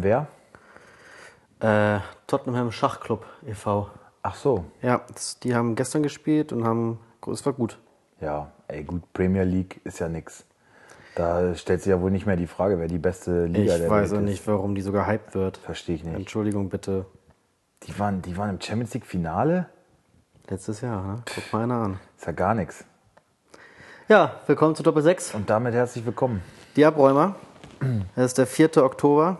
Tottenham wer? Äh, Tottenham Schachclub e.V. Ach so. Ja, das, die haben gestern gespielt und haben. Es war gut. Ja, ey, gut, Premier League ist ja nix. Da stellt sich ja wohl nicht mehr die Frage, wer die beste Liga Ich der weiß Welt auch ist. nicht, warum die so gehypt wird. Verstehe ich nicht. Entschuldigung bitte. Die waren, die waren im Champions League Finale? Letztes Jahr, ne? Guck mal einer an. Ist ja gar nichts. Ja, willkommen zu Doppel 6. Und damit herzlich willkommen. Die Abräumer. Es ist der 4. Oktober.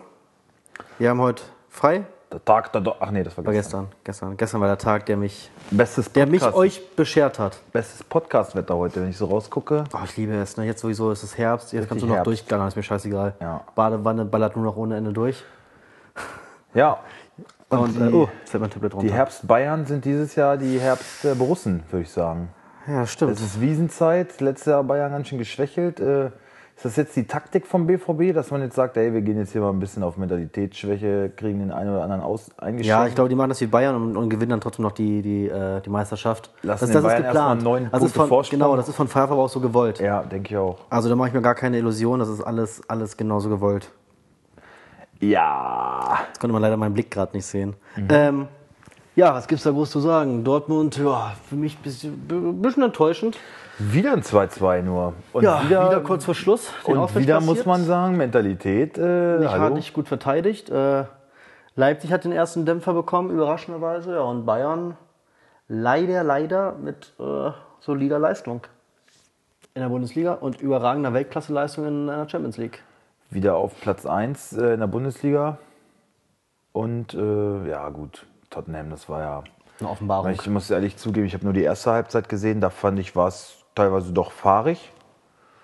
Wir haben heute frei. Der Tag der Do Ach nee, das war War gestern. gestern. Gestern. Gestern war der Tag, der mich, Bestes der mich euch beschert hat. Bestes Podcast-Wetter heute, wenn ich so rausgucke. Oh, ich liebe es. Ne? Jetzt sowieso ist es Herbst. Jetzt kannst du noch Herbst. durchgallern. Ist mir scheißegal. Ja. Badewanne ballert nur noch ohne Ende durch. Ja. Und, die, äh, oh, jetzt fällt mein Tablet runter. die Herbst-Bayern sind dieses Jahr die Herbst-Borussen, würde ich sagen. ja, stimmt. Es ist Wiesenzeit, letztes Jahr Bayern ganz schön geschwächelt. Äh, Ist das jetzt die Taktik vom BVB, dass man jetzt sagt, ey, wir gehen jetzt hier mal ein bisschen auf Mentalitätsschwäche, kriegen den einen oder anderen aus eingeschränkt? Ja, ich glaube, die machen das wie Bayern und, und gewinnen dann trotzdem noch die, die, äh, die Meisterschaft. Lassen das, das Bayern ist geplant. neun das ist Punkte von, Vorsprung. Genau, das ist von aber auch so gewollt. Ja, denke ich auch. Also da mache ich mir gar keine Illusion, das ist alles, alles genauso gewollt. Ja. Das konnte man leider meinen Blick gerade nicht sehen. Mhm. Ähm, ja, was gibt's da groß zu sagen? Dortmund, ja, für mich ein bisschen, bisschen enttäuschend. Wieder ein 2-2 nur. Und Ja, wieder, kurz vor Schluss. Und wieder passiert. muss man sagen, Mentalität. Äh, nicht, hallo. hat nicht gut verteidigt. Äh, Leipzig hat den ersten Dämpfer bekommen, überraschenderweise. Ja, und Bayern leider, leider mit äh, solider Leistung in der Bundesliga und überragender Weltklasseleistung in der Champions League. Wieder auf Platz 1 äh, in der Bundesliga. Und äh, ja, gut, Tottenham, das war ja. Eine Offenbarung. Ich muss ehrlich zugeben, ich habe nur die erste Halbzeit gesehen. Da fand ich, war es teilweise doch fahrig.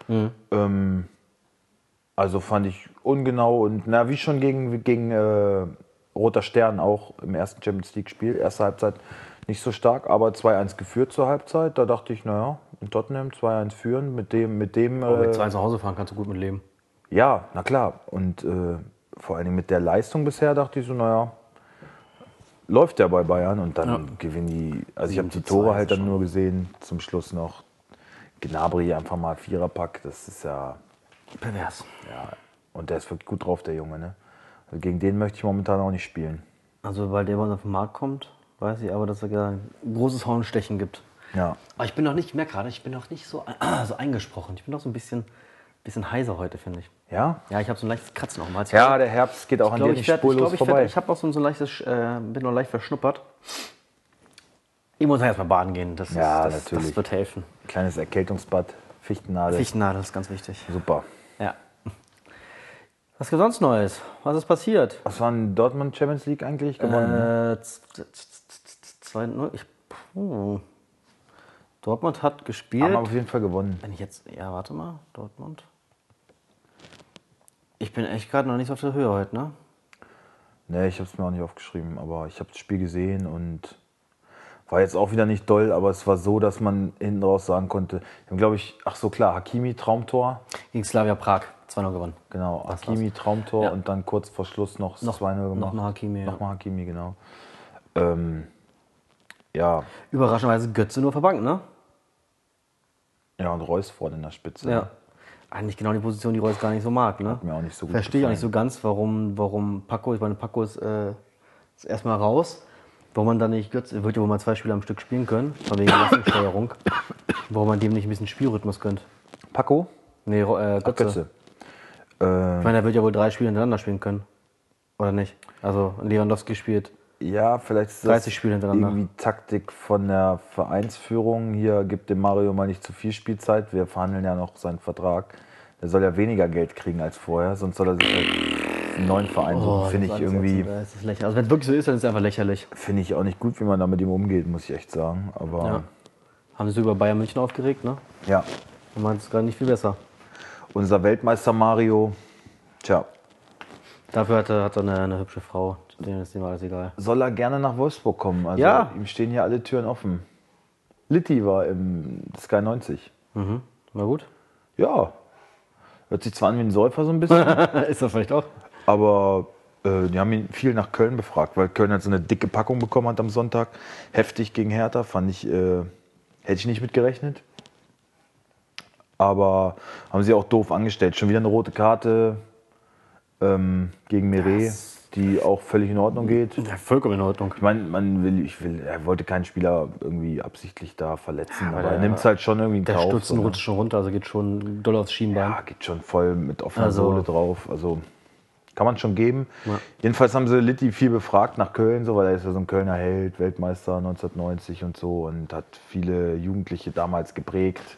Mhm. Ähm, also fand ich ungenau und na, wie schon gegen, gegen äh, Roter Stern auch im ersten Champions League-Spiel. Erste Halbzeit nicht so stark, aber 2-1 geführt zur Halbzeit. Da dachte ich, naja, in Tottenham 2-1 führen mit dem, mit dem. Aber mit 2 zu Hause fahren kannst du gut mit leben. ja, na klar. Und äh, vor allen Dingen mit der Leistung bisher dachte ich so, naja, läuft ja bei Bayern und dann gewinnen die. Also ich habe die 7 zu Tore 2 halt dann schon- nur gesehen, zum Schluss noch. Gnabry einfach mal Viererpack, das ist ja, Pervers. ja. Und der ist wirklich gut drauf, der Junge, ne? Also gegen den möchte ich momentan auch nicht spielen. Also, weil der bei uns auf den Markt kommt, weiß ich aber, dass er ein großes Hornstechen gibt. Ja. Aber ich bin noch nicht, ich merke gerade, ich bin noch nicht so, so eingesprochen. Ich bin noch so ein bisschen, bisschen heiser heute, finde ich. Ja? Ja, ich habe so ein leichtes Kratzen auch mal. Ja, der Herbst geht auch ich an glaube, dir ich, nicht werd, ich, spurlos glaub, ich, werd, vorbei. ich habe auch so ein, so ein leichtes, äh, bin noch leicht verschnuppert. Ich muss erstmal baden gehen. Das, Ja, ist, das, natürlich. das wird helfen. Kleines Erkältungsbad, Fichtennadel. Fichtennadel ist ganz wichtig. Super. Ja. Was gibt sonst Neues? Was ist passiert? Was war in Dortmund Champions League eigentlich gewonnen? ne? Äh, z- z- z- z- zwei- null. Ich, puh. Dortmund hat gespielt. Haben auf jeden Fall gewonnen. Wenn ich jetzt, ja, warte mal, Dortmund. Ich bin echt gerade noch nicht auf der Höhe heute, ne? Nee, ich habe es mir auch nicht aufgeschrieben, aber ich habe das Spiel gesehen und war jetzt auch wieder nicht doll, aber es war so, dass man hinten raus sagen konnte, wir haben glaube ich, ach so klar, Hakimi Traumtor, Gegen Slavia Prag 2-0 gewonnen. genau, Hakimi Traumtor Ja. und dann kurz vor Schluss noch, Noch- 2-0 gemacht. noch mal Hakimi, ja. Nochmal Hakimi, genau. Ähm, ja, Überraschenderweise Götze nur verbankt, ne? ja, und Reus vorne in der Spitze. Ja. Eigentlich genau die Position, die Reus gar nicht so mag, ne? Hat mir auch nicht so gut Verstehe ich auch nicht so ganz, warum, warum Paco, ich meine, Paco ist, äh, ist erstmal raus. Warum man dann nicht Götze, wird ja wohl mal zwei Spieler am Stück spielen können, von wegen Leistungssteuerung. warum man dem nicht ein bisschen Spielrhythmus gönnt. Paco? Nee, äh, Götze. Götze. Äh, Ich meine, er wird ja wohl drei Spiele hintereinander spielen können. Oder nicht? Also Lewandowski spielt. Ja, vielleicht ist 30 Spiele hintereinander. irgendwie Taktik von der Vereinsführung. Hier gibt dem Mario mal nicht zu viel Spielzeit. Wir verhandeln ja noch seinen Vertrag. Der soll ja weniger Geld kriegen als vorher, sonst soll er sich halt einen neuen Verein suchen. Finde ich Oh, irgendwie, das ist lächerlich. Also wenn es wirklich so ist, dann ist es einfach lächerlich. finde ich auch nicht gut, wie man da mit ihm umgeht, muss ich echt sagen. Aber Ja. Haben sie über Bayern München aufgeregt, ne? ja, Und meint es gerade nicht viel besser. unser Weltmeister Mario, tja, Dafür hat er, hat er eine, eine hübsche Frau. Denen ist dem alles egal. soll er gerne nach Wolfsburg kommen. Also Ja. ihm stehen hier alle Türen offen. Litti war im Sky 90. Mhm. War gut. Ja, hört sich zwar an wie ein Säufer so ein bisschen. ist er vielleicht auch. Aber äh, die haben ihn viel nach Köln befragt, weil Köln halt so eine dicke Packung bekommen hat am Sonntag. Heftig gegen Hertha, fand ich, äh, hätte ich nicht mitgerechnet. Aber haben sie auch doof angestellt. Schon wieder eine rote Karte. ähm, gegen Meret, die auch völlig in Ordnung geht. Ja, vollkommen in Ordnung. Ich meine, man will, ich will, er wollte keinen Spieler irgendwie absichtlich da verletzen, aber, der- er nimmt es halt schon irgendwie in Der Kauf. Stutzen rutscht schon runter, also geht schon doll aufs Schienbein. Ja, geht schon voll mit offener Also- Sohle drauf. Also kann man schon geben. Jedenfalls haben sie Litti viel befragt nach Köln, so, weil er ist ja so ein Kölner Held, Weltmeister 1990 und so und hat viele Jugendliche damals geprägt.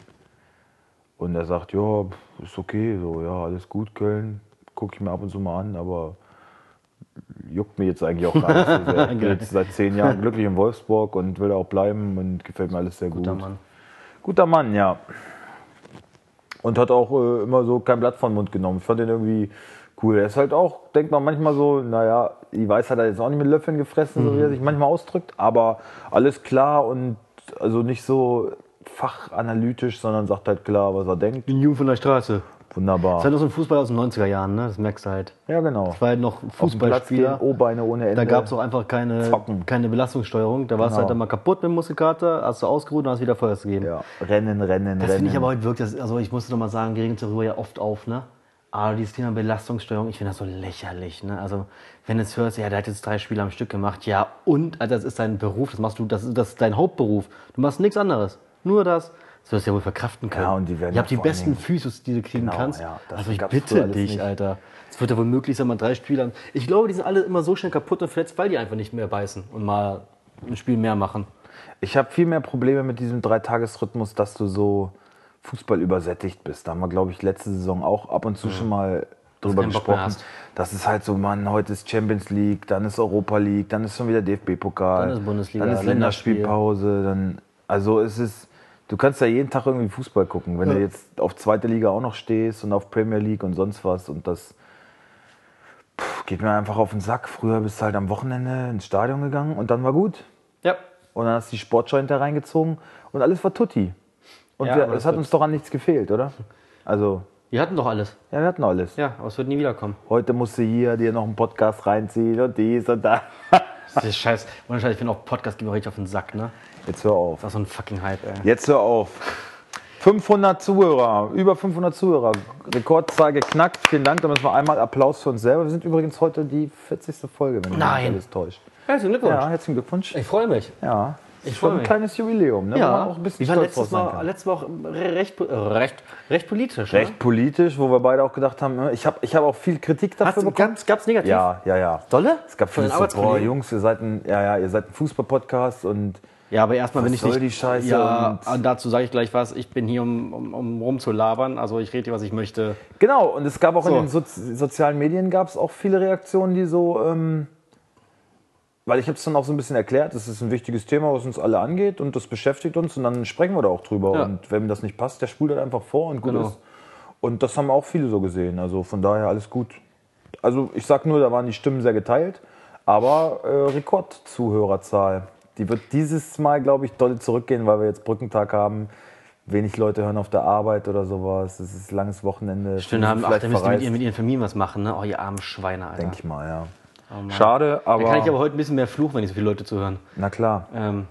Und er sagt, ja, ist okay, so, ja, alles gut, Köln, gucke ich mir ab und zu mal an, aber juckt mir jetzt eigentlich auch gar nicht so sehr. Ich bin jetzt seit zehn Jahren glücklich in Wolfsburg und will da auch bleiben und gefällt mir alles sehr Guter gut. Mann. Guter Mann, ja. Und hat auch äh, immer so kein Blatt von den Mund genommen. Ich fand den irgendwie cool. Er ist halt auch, denkt man manchmal so, naja, die Weiß hat er jetzt auch nicht mit Löffeln gefressen, so wie er sich manchmal ausdrückt, aber alles klar und also nicht so fachanalytisch, sondern sagt halt klar, was er denkt. Den Jungen von der Straße. Wunderbar. Das ist halt noch so ein Fußball aus den 90er Jahren, ne? Das merkst du halt. Ja, genau. Das war halt noch Fußballspieler. O-Beine ohne Ende. Da gab es auch einfach keine, Zocken. keine Belastungssteuerung. Da warst du Genau. halt dann mal kaputt mit dem Muskelkater, hast du ausgeruht und hast wieder Vollgas gegeben. ja, Rennen, Rennen, Das Rennen. finde ich aber heute wirklich, das, also ich muss noch mal sagen, regen uns darüber ja oft auf, ne? Aber dieses Thema Belastungssteuerung, ich finde das so lächerlich, ne? Also, wenn du es hörst, ja, der hat jetzt drei Spiele am Stück gemacht, ja, und, also das ist dein Beruf, das machst du, das ist, das ist dein Hauptberuf. Du machst nichts anderes. Nur das. Das wirst du ja wohl verkraften können. Ja, und die werden Ihr habt die besten Physios, die du kriegen Genau, kannst. ja, also ich bitte dich, nicht. Alter. Es wird ja wohl möglich sein, mal drei Spiele. Ich glaube, die sind alle immer so schnell kaputt und verletzt, weil die einfach nicht mehr beißen und mal ein Spiel mehr machen. Ich habe viel mehr Probleme mit diesem Dreitagesrhythmus, dass du so Fußball übersättigt bist. Da haben wir, glaube ich, letzte Saison auch ab und zu schon mal drüber gesprochen. Das ist halt so, Mann, heute ist Champions League, dann ist Europa League, dann ist schon wieder DFB-Pokal, Dann ist Bundesliga, dann ist Länderspiel. Länderspielpause, dann, also es ist, du kannst ja jeden Tag irgendwie Fußball gucken, wenn du jetzt auf zweite Liga auch noch stehst und auf Premier League und sonst was und das pff, geht mir einfach auf den Sack. Früher bist du halt am Wochenende ins Stadion gegangen und dann war gut. Ja. Und dann hast du die Sportschau hinter reingezogen und alles war tutti. Und Ja, wir, es hat uns doch an nichts gefehlt, oder? Also, Wir hatten doch alles. ja, wir hatten alles. Ja, aber es wird nie wiederkommen. Heute musst du hier dir noch einen Podcast reinziehen und dies und das. Das ist scheiß. Ohne Scheiß, ich finde auch Podcast geht mir richtig auf den Sack, ne? Jetzt hör auf. Das ist so ein fucking Hype, ey. Jetzt hör auf. 500 Zuhörer, über 500 Zuhörer. Rekordzahl geknackt. Vielen Dank. Da müssen wir einmal Applaus für uns selber. Wir sind übrigens heute die 40. Folge, wenn mich Nein. nicht alles täuscht. Herzlichen Glückwunsch. Ja, herzlichen Glückwunsch. Ich freue mich. Ja. Ich Ich schon freu ein mich. kleines Jubiläum, ne? man auch ein bisschen stolz drauf letztes Mal, letztes Mal auch recht, äh, recht, recht politisch. Recht politisch, wo wir beide auch gedacht haben, ne, ich habe ich hab auch viel Kritik Ne? dafür bekommen. gab's, gab's negativ? Ja, ja, ja. Dolle? Es gab viele so, boah? Jungs, ihr seid ein, ja, ja, ihr seid ein Fußball-Podcast und Ja, aber erstmal bin ich nicht. die Scheiße Ja, und- dazu sage ich gleich was. Ich bin hier, um, um, um rumzulabern. Also ich rede hier, was ich möchte. genau, und es gab auch So. in den Sozi sozialen Medien gab es auch viele Reaktionen, die so, ähm, weil ich habe es dann auch so ein bisschen erklärt, das ist ein wichtiges Thema, was uns alle angeht und das beschäftigt uns und dann sprechen wir da auch drüber. Ja. Und wenn das nicht passt, der spult halt einfach vor und gut Genau. ist. Und das haben auch viele so gesehen, also von daher alles gut. Also ich sag nur, da waren die Stimmen sehr geteilt, aber äh, Rekordzuhörerzahl. Die wird dieses Mal, glaube ich, doll zurückgehen, weil wir jetzt Brückentag haben. Wenig Leute hören auf der Arbeit oder sowas. Es ist langes Wochenende. Schön Viele haben, ach, da müsst ihr mit, mit ihren Familien was machen, ne? Oh, ihr armen Schweine, Alter. Denke ich mal, ja. Schade, aber, Da kann ich aber heute ein bisschen mehr fluchen, wenn nicht so viele Leute zuhören. na klar. Ähm,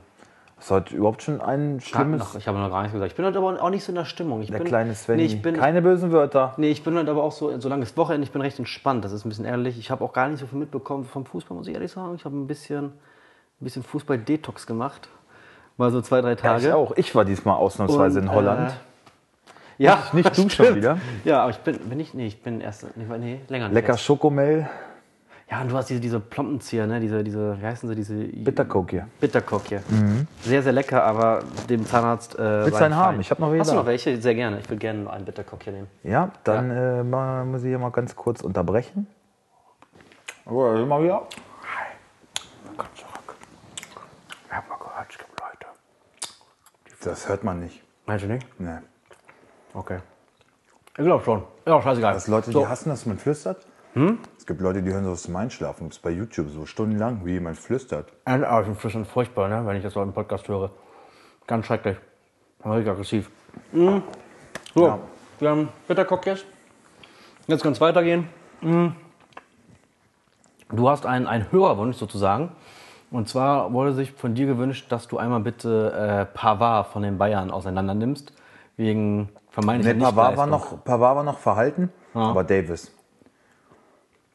Ist heute überhaupt schon ein schlimmes, noch, ich habe noch gar nichts gesagt. Ich bin heute aber auch nicht so in der Stimmung. Ich der bin, kleine Svenny. Nee, ich bin, Keine bösen Wörter. nee, ich bin halt aber auch so, so langes Wochenende, ich bin recht entspannt. Das ist ein bisschen ehrlich. Ich habe auch gar nicht so viel mitbekommen vom Fußball, muss ich ehrlich sagen. Ich habe ein bisschen, ein bisschen Fußball-Detox gemacht. Mal so zwei, drei Ja, Tage. ich auch. Ich war diesmal ausnahmsweise Und, in Holland. Äh, ja, nicht du schon wieder? Ja, aber ich bin, bin ich, nee, ich bin erst, nee, nee länger nicht. Lecker Jetzt. Schokomel. Ja, und du hast diese, diese Plompenzieher, ne? Diese, diese, wie heißen sie, diese... Bittercoke hier. Bittercoke hier. Sehr, sehr lecker, aber dem Zahnarzt. Äh, Willst du einen fein. haben? Ich hab noch welche Hast du noch welche? Sehr gerne. Ich will gerne einen Bittercoke hier nehmen. Ja, dann Äh, mal, muss ich hier mal ganz kurz unterbrechen. Aber oh, mal wieder. Ganz zurück. Ich hab mal gehört, es gibt Leute. Das hört man nicht. Meinst du nicht? Nee. Okay. Ich glaube schon. Ja, scheißegal. Das Leute, so. die hassen, dass man flüstert. Es gibt Leute, die hören sowas zum Einschlafen. Das ist bei YouTube so stundenlang, wie jemand flüstert. Ein Arsch flüstern furchtbar, ne? wenn ich das so im Podcast höre. Ganz schrecklich. Richtig aggressiv. Mhm. So, Ja. wir haben Bittercoke jetzt. Kann es weitergehen. Mhm. Du hast einen, einen Hörerwunsch sozusagen. Und zwar wurde sich von dir gewünscht, dass du einmal bitte äh, Pavard von den Bayern auseinander nimmst. Wegen vermeintlicher Nee, Pavard war, noch, Pavard war noch verhalten, aber Davis.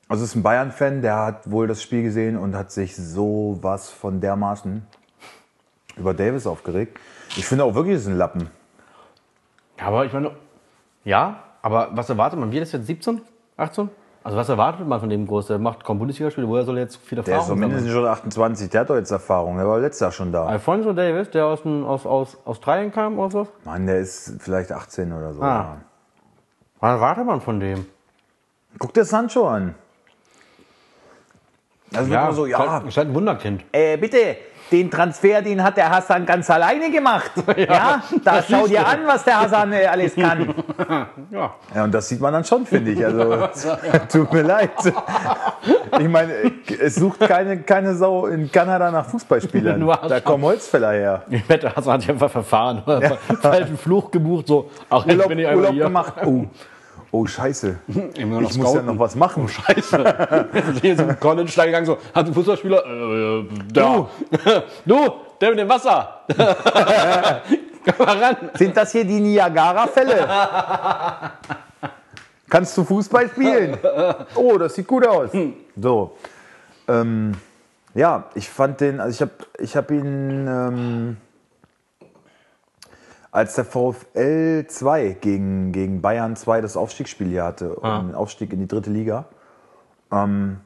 Also es ist ein Bayern-Fan, der hat wohl das Spiel gesehen und hat sich sowas von dermaßen über Davis aufgeregt. Ich finde auch wirklich, es ist ein Lappen. Aber ich meine, ja, aber was erwartet man? Wie ist jetzt 17, 18? Also was erwartet man von dem Groß? Der macht kaum Bundesligaspiele, woher soll er jetzt viel Der ist Erfahrung doch sammeln? mindestens schon 28, der hat doch jetzt Erfahrung. Der war letztes Jahr schon da. Alfonso Davis, der aus, dem- aus, aus Australien kam oder so? Mann, der ist vielleicht 18 oder so. Ah. Was erwartet man von dem? Guck dir Sancho an. Also ja, so, ja, Ist halt, ist ein Wunderkind. Äh, bitte, den Transfer, den hat der Hassan ganz alleine gemacht. Ja, da schau dir an, was der Hassan äh, alles kann. Ja. Ja, und das sieht man dann schon, finde ich. Also, tut mir leid. Ich meine, es sucht keine, keine Sau in Kanada nach Fußballspielern. Da kommen Holzfäller her. Ich wette, Hassan hat sich einfach verfahren. Falschen Fluch gebucht, so. Ach, jetzt Urlaub, bin ich Urlaub hier. gemacht. Oh. Oh, scheiße. Ich muss ja scouten. noch was machen. Scheiße. Jetzt ist hier ein College da gegangen, so, hat ein Fußballspieler, äh, da. Du, der mit dem Wasser. Komm mal ran. Sind das hier die Niagara-Fälle? Kannst du Fußball spielen? Oh, das sieht gut aus. So. Ähm, ja, ich fand den, also ich habe ich hab ihn, ähm, als der VfL 2 gegen, gegen Bayern 2 das Aufstiegsspiel hier hatte, um den Aufstieg in die dritte Liga, ähm,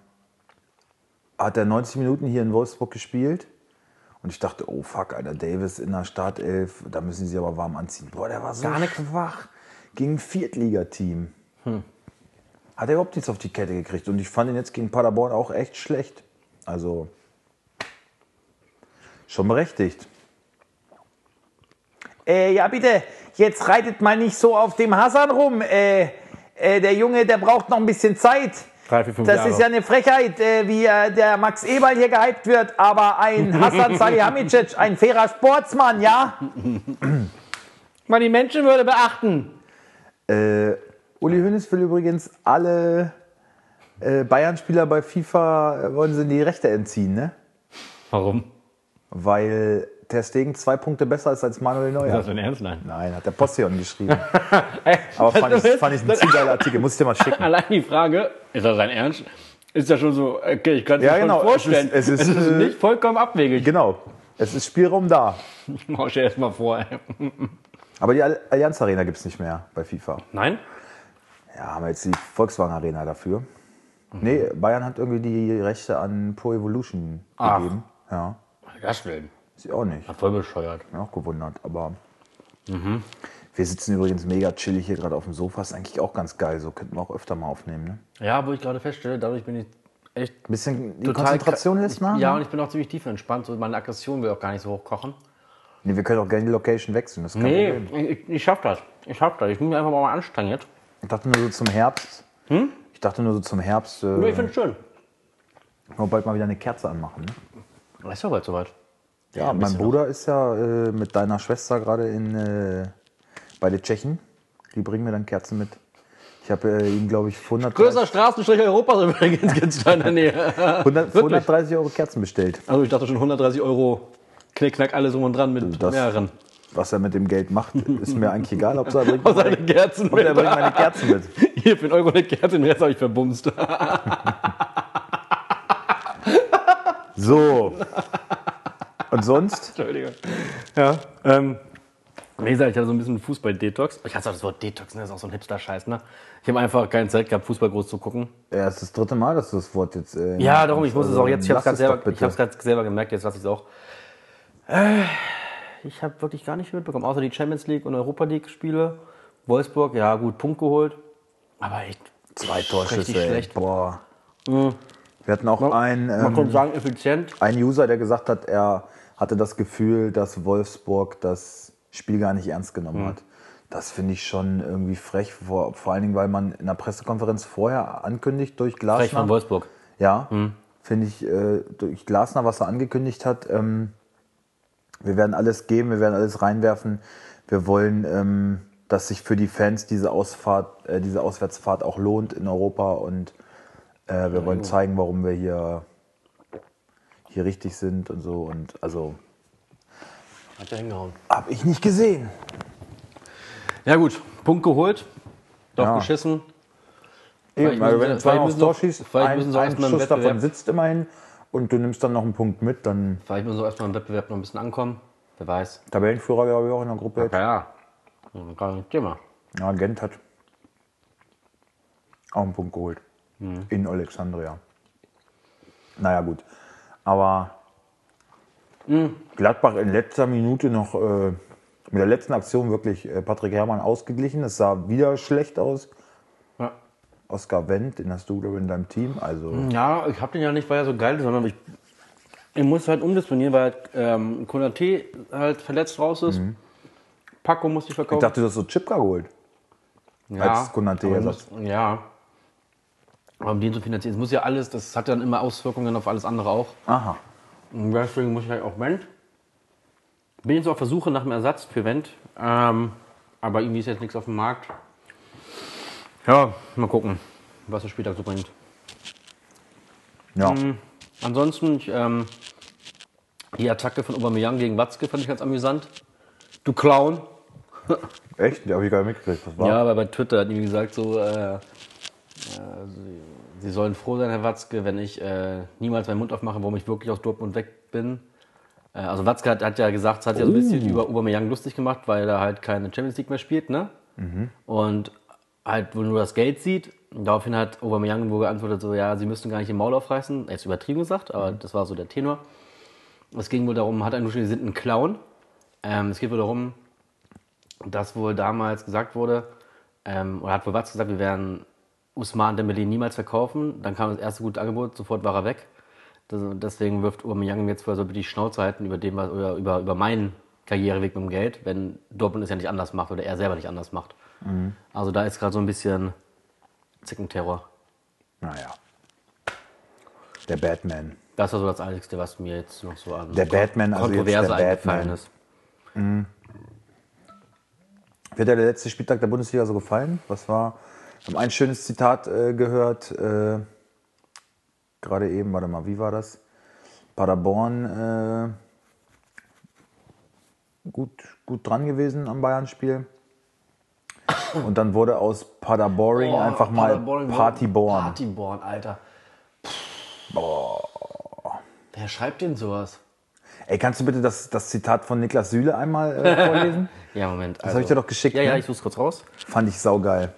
hat er 90 Minuten hier in Wolfsburg gespielt. Und ich dachte, oh fuck, Alter, Davis in der Startelf, da müssen sie aber warm anziehen. Boah, der war so Gar nicht. schwach gegen ein Viertligateam. Hat er überhaupt nichts auf die Kette gekriegt. Und ich fand ihn jetzt gegen Paderborn auch echt schlecht. Also schon berechtigt. Äh, ja, bitte, jetzt reitet mal nicht so auf dem Hassan rum. Äh, äh, der Junge, der braucht noch ein bisschen Zeit. Drei, vier, fünf Das Jahre. ist ja eine Frechheit, äh, wie äh, der Max Eberl hier gehypt wird, aber ein Hassan Salihamidzic, ein fairer Sportsmann, ja? Mal die Menschenwürde beachten. Äh, Uli Hoeneß will übrigens alle äh, Bayern-Spieler bei FIFA, äh, wollen sie die Rechte entziehen, ne? Warum? Weil Ter Stegen zwei Punkte besser ist als Manuel Ist Neuer. das denn ernst? Nein. Nein, hat der Postion geschrieben. Aber fand ich, fand ich einen zu geiler Artikel. Muss ich dir mal schicken. Allein die Frage, ist das sein Ernst? Ist ja schon so, okay, ich kann es Ja, mir genau, vorstellen. es ist- es ist, äh, nicht vollkommen abwegig. Genau. Es ist Spielraum da. Stell dir das mal vor, ey. Aber die Al- Allianz Arena gibt es nicht mehr bei FIFA. Nein? Ja, haben wir jetzt die Volkswagen Arena dafür. Nee, Bayern hat irgendwie die Rechte an Pro Evolution Ach. gegeben. Ja, Das will. Ich auch nicht. Voll bescheuert. Bin auch gewundert, aber. Wir sitzen übrigens mega chillig hier gerade auf dem Sofa. Ist eigentlich auch ganz geil. So könnten wir auch öfter mal aufnehmen. Ne? Ja, wo ich gerade feststelle, dadurch bin ich echt Ein bisschen die Konzentration lässt nach. Ja, ne? und ich bin auch ziemlich tief entspannt. So meine Aggression will auch gar nicht so hochkochen. nee, wir können auch gerne die Location wechseln. Das Nee, ich, ich schaff das. Ich schaff das. Ich muss mich einfach mal anstrengen jetzt. Ich dachte nur so zum Herbst. Ich dachte nur so zum Herbst. Hm? Ja, ich Äh, finde es schön. wir bald mal wieder eine Kerze anmachen. Ne? Ist ja bald soweit. Ja, mein Bruder ist ja äh, mit deiner Schwester gerade in äh, bei den Tschechen. Die bringen mir dann Kerzen mit. Ich habe äh, ihm, glaube ich, für 130, Größter Straßenstrich Europas übrigens da in der Nähe. 100, für 130 Euro Kerzen bestellt. Also ich dachte schon 130 Euro Knickknack, alles um und dran mit das- mehreren. Was er mit dem Geld macht, ist mir eigentlich egal. Hauptsache er bringt, Und seine Kerzen und er mit. bringt meine Kerzen mit. Hier für einen Euro eine Kerze, den Rest habe ich verbumst. So. Und sonst? Entschuldigung. Ja. Ähm, wie gesagt, ich hatte so ein bisschen Fußball-Detox. Ich hasse auch das Wort Detox, ne? das ist auch so ein Hipster-Scheiß. Ne? Ich habe einfach keine Zeit gehabt, Fußball groß zu gucken. Ja, es ist das dritte Mal, dass du das Wort jetzt. Äh, Ja, darum, ich muss es auch jetzt, ich habe es gerade selber, gemerkt, jetzt lasse ich es auch. Äh, ich habe wirklich gar nicht mitbekommen, außer die Champions League und Europa League-Spiele. Wolfsburg, ja gut, Punkt geholt. Aber echt Zwei Torschüsse. schlecht. Boah. Wir hatten auch einen, Man ähm, sagen, effizient. einen User, der gesagt hat, er hatte das Gefühl, dass Wolfsburg das Spiel gar nicht ernst genommen hat. Das finde ich schon irgendwie frech, vor, vor allen Dingen, weil man in der Pressekonferenz vorher ankündigt durch Glasner. von Wolfsburg. Ja, finde ich äh, durch Glasner, was er angekündigt hat. Ähm, wir werden alles geben, wir werden alles reinwerfen. Wir wollen, ähm, dass sich für die Fans diese Ausfahrt, äh, diese Auswärtsfahrt auch lohnt in Europa und äh, wir wollen zeigen, warum wir hier hier richtig sind und so und also Hat ja hingehauen. habe ich nicht gesehen. Ja gut, Punkt geholt. Doch Ja. geschissen. Eben, also wenn du zweimal aufs Tor schießt, ein, ein Schuss davon sitzt immerhin und du nimmst dann noch einen Punkt mit, dann Vielleicht müssen wir erstmal im Wettbewerb noch ein bisschen ankommen. Wer weiß. Tabellenführer, glaube ich, auch in der Gruppe jetzt. Ja, ja. Hm, Kein Thema. Ja, Gent hat auch einen Punkt geholt. Mhm. In Alexandria. Naja, gut. Aber Mhm. Gladbach in letzter Minute noch äh, mit der letzten Aktion wirklich äh, Patrick Herrmann ausgeglichen. Es sah wieder schlecht aus. Ja. Oskar Wendt, den hast du, glaube ich, in deinem Team. Also, Ja, ich habe den ja nicht, weil er so geil ist, sondern ich, ich muss halt umdisponieren, weil ähm, Konate halt verletzt raus ist. Paco muss ich ich verkaufen. dachte, du hast so Chipka geholt. als Konate Ja. Um den zu finanzieren, es muss ja alles, das hat dann immer Auswirkungen auf alles andere auch. Aha. Und deswegen muss ich halt auch Wendt. Bin jetzt auf der Suche nach einem Ersatz für Wendt. Ähm, aber irgendwie ist jetzt nichts auf dem Markt. Ja, mal gucken, was der Spieltag so bringt. Ja. Mhm. Ansonsten, ich, ähm, die Attacke von Aubameyang gegen Watzke fand ich ganz amüsant. Du Clown. Echt? Die habe ich gar nicht mitgekriegt. Was war? Ja, aber bei Twitter hat die gesagt so, äh, sie, sie sollen froh sein, Herr Watzke, wenn ich äh, niemals meinen Mund aufmache, warum ich wirklich aus Dortmund weg bin. Äh, also Watzke hat, hat ja gesagt, es hat ja so ein bisschen über Aubameyang lustig gemacht, weil er halt keine Champions League mehr spielt, ne? Und halt, wo nur das Geld sieht. Daraufhin hat Aubameyang wohl geantwortet so, ja, sie müssten gar nicht den Maul aufreißen. Er ist übertrieben gesagt, aber das war so der Tenor. Es ging wohl darum, hat er nur schon, sie sind ein Clown. Ähm, es geht wohl darum, dass wohl damals gesagt wurde, ähm, oder hat wohl Watz gesagt, wir werden Usman Dembele niemals verkaufen. Dann kam das erste gute Angebot, sofort war er weg. Das, deswegen wirft Aubameyang jetzt vorher so die Schnauze halten über, dem, oder über, über meinen Karriereweg mit dem Geld, wenn Dortmund es ja nicht anders macht oder er selber nicht anders macht. Also da ist gerade so ein bisschen Zickenterror. Naja. Der Batman. Das war so das Einzige, was mir jetzt noch so an Der Batman, also Kontroverse der eingefallen Batman. ist. Hat dir der letzte Spieltag der Bundesliga so gefallen? Was war? Wir haben ein schönes Zitat äh, gehört. Äh, Gerade eben, warte mal, wie war das? Paderborn äh, gut, gut dran gewesen am Bayern-Spiel. Und dann wurde aus Paderboring einfach mal Partyborn. Partyborn, Alter. Boah. Wer schreibt denn sowas? Ey, kannst du bitte das, das Zitat von Niklas Süle einmal äh, vorlesen? Ja, Moment. Das hab ich dir doch geschickt, Ja, ja, ne? ich such's kurz raus. Fand ich saugeil.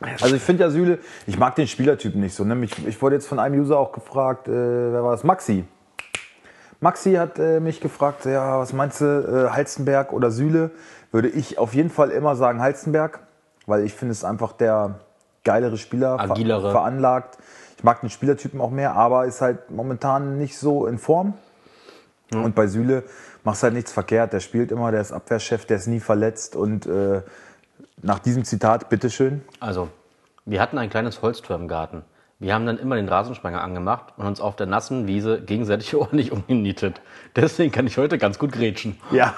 Also ich finde ja Süle, ich mag den Spielertypen nicht so. Ne? Ich, ich wurde jetzt von einem User auch gefragt, äh, wer war das? Maxi. Maxi hat äh, mich gefragt, ja, was meinst du, äh, Halstenberg oder Süle? Würde ich auf jeden Fall immer sagen Halstenberg, weil ich finde es einfach der geilere Spieler, ver Agilere. veranlagt. Ich mag den Spielertypen auch mehr, aber ist halt momentan nicht so in Form. Und bei Süle machst halt nichts verkehrt. Der spielt immer, der ist Abwehrchef, der ist nie verletzt. Und äh, nach diesem Zitat, bitteschön. Also, wir hatten ein kleines Holztor im Garten. Wir haben dann immer den Rasensprenger angemacht und uns auf der nassen Wiese gegenseitig ordentlich umgenietet. Deswegen kann ich heute ganz gut grätschen. Ja,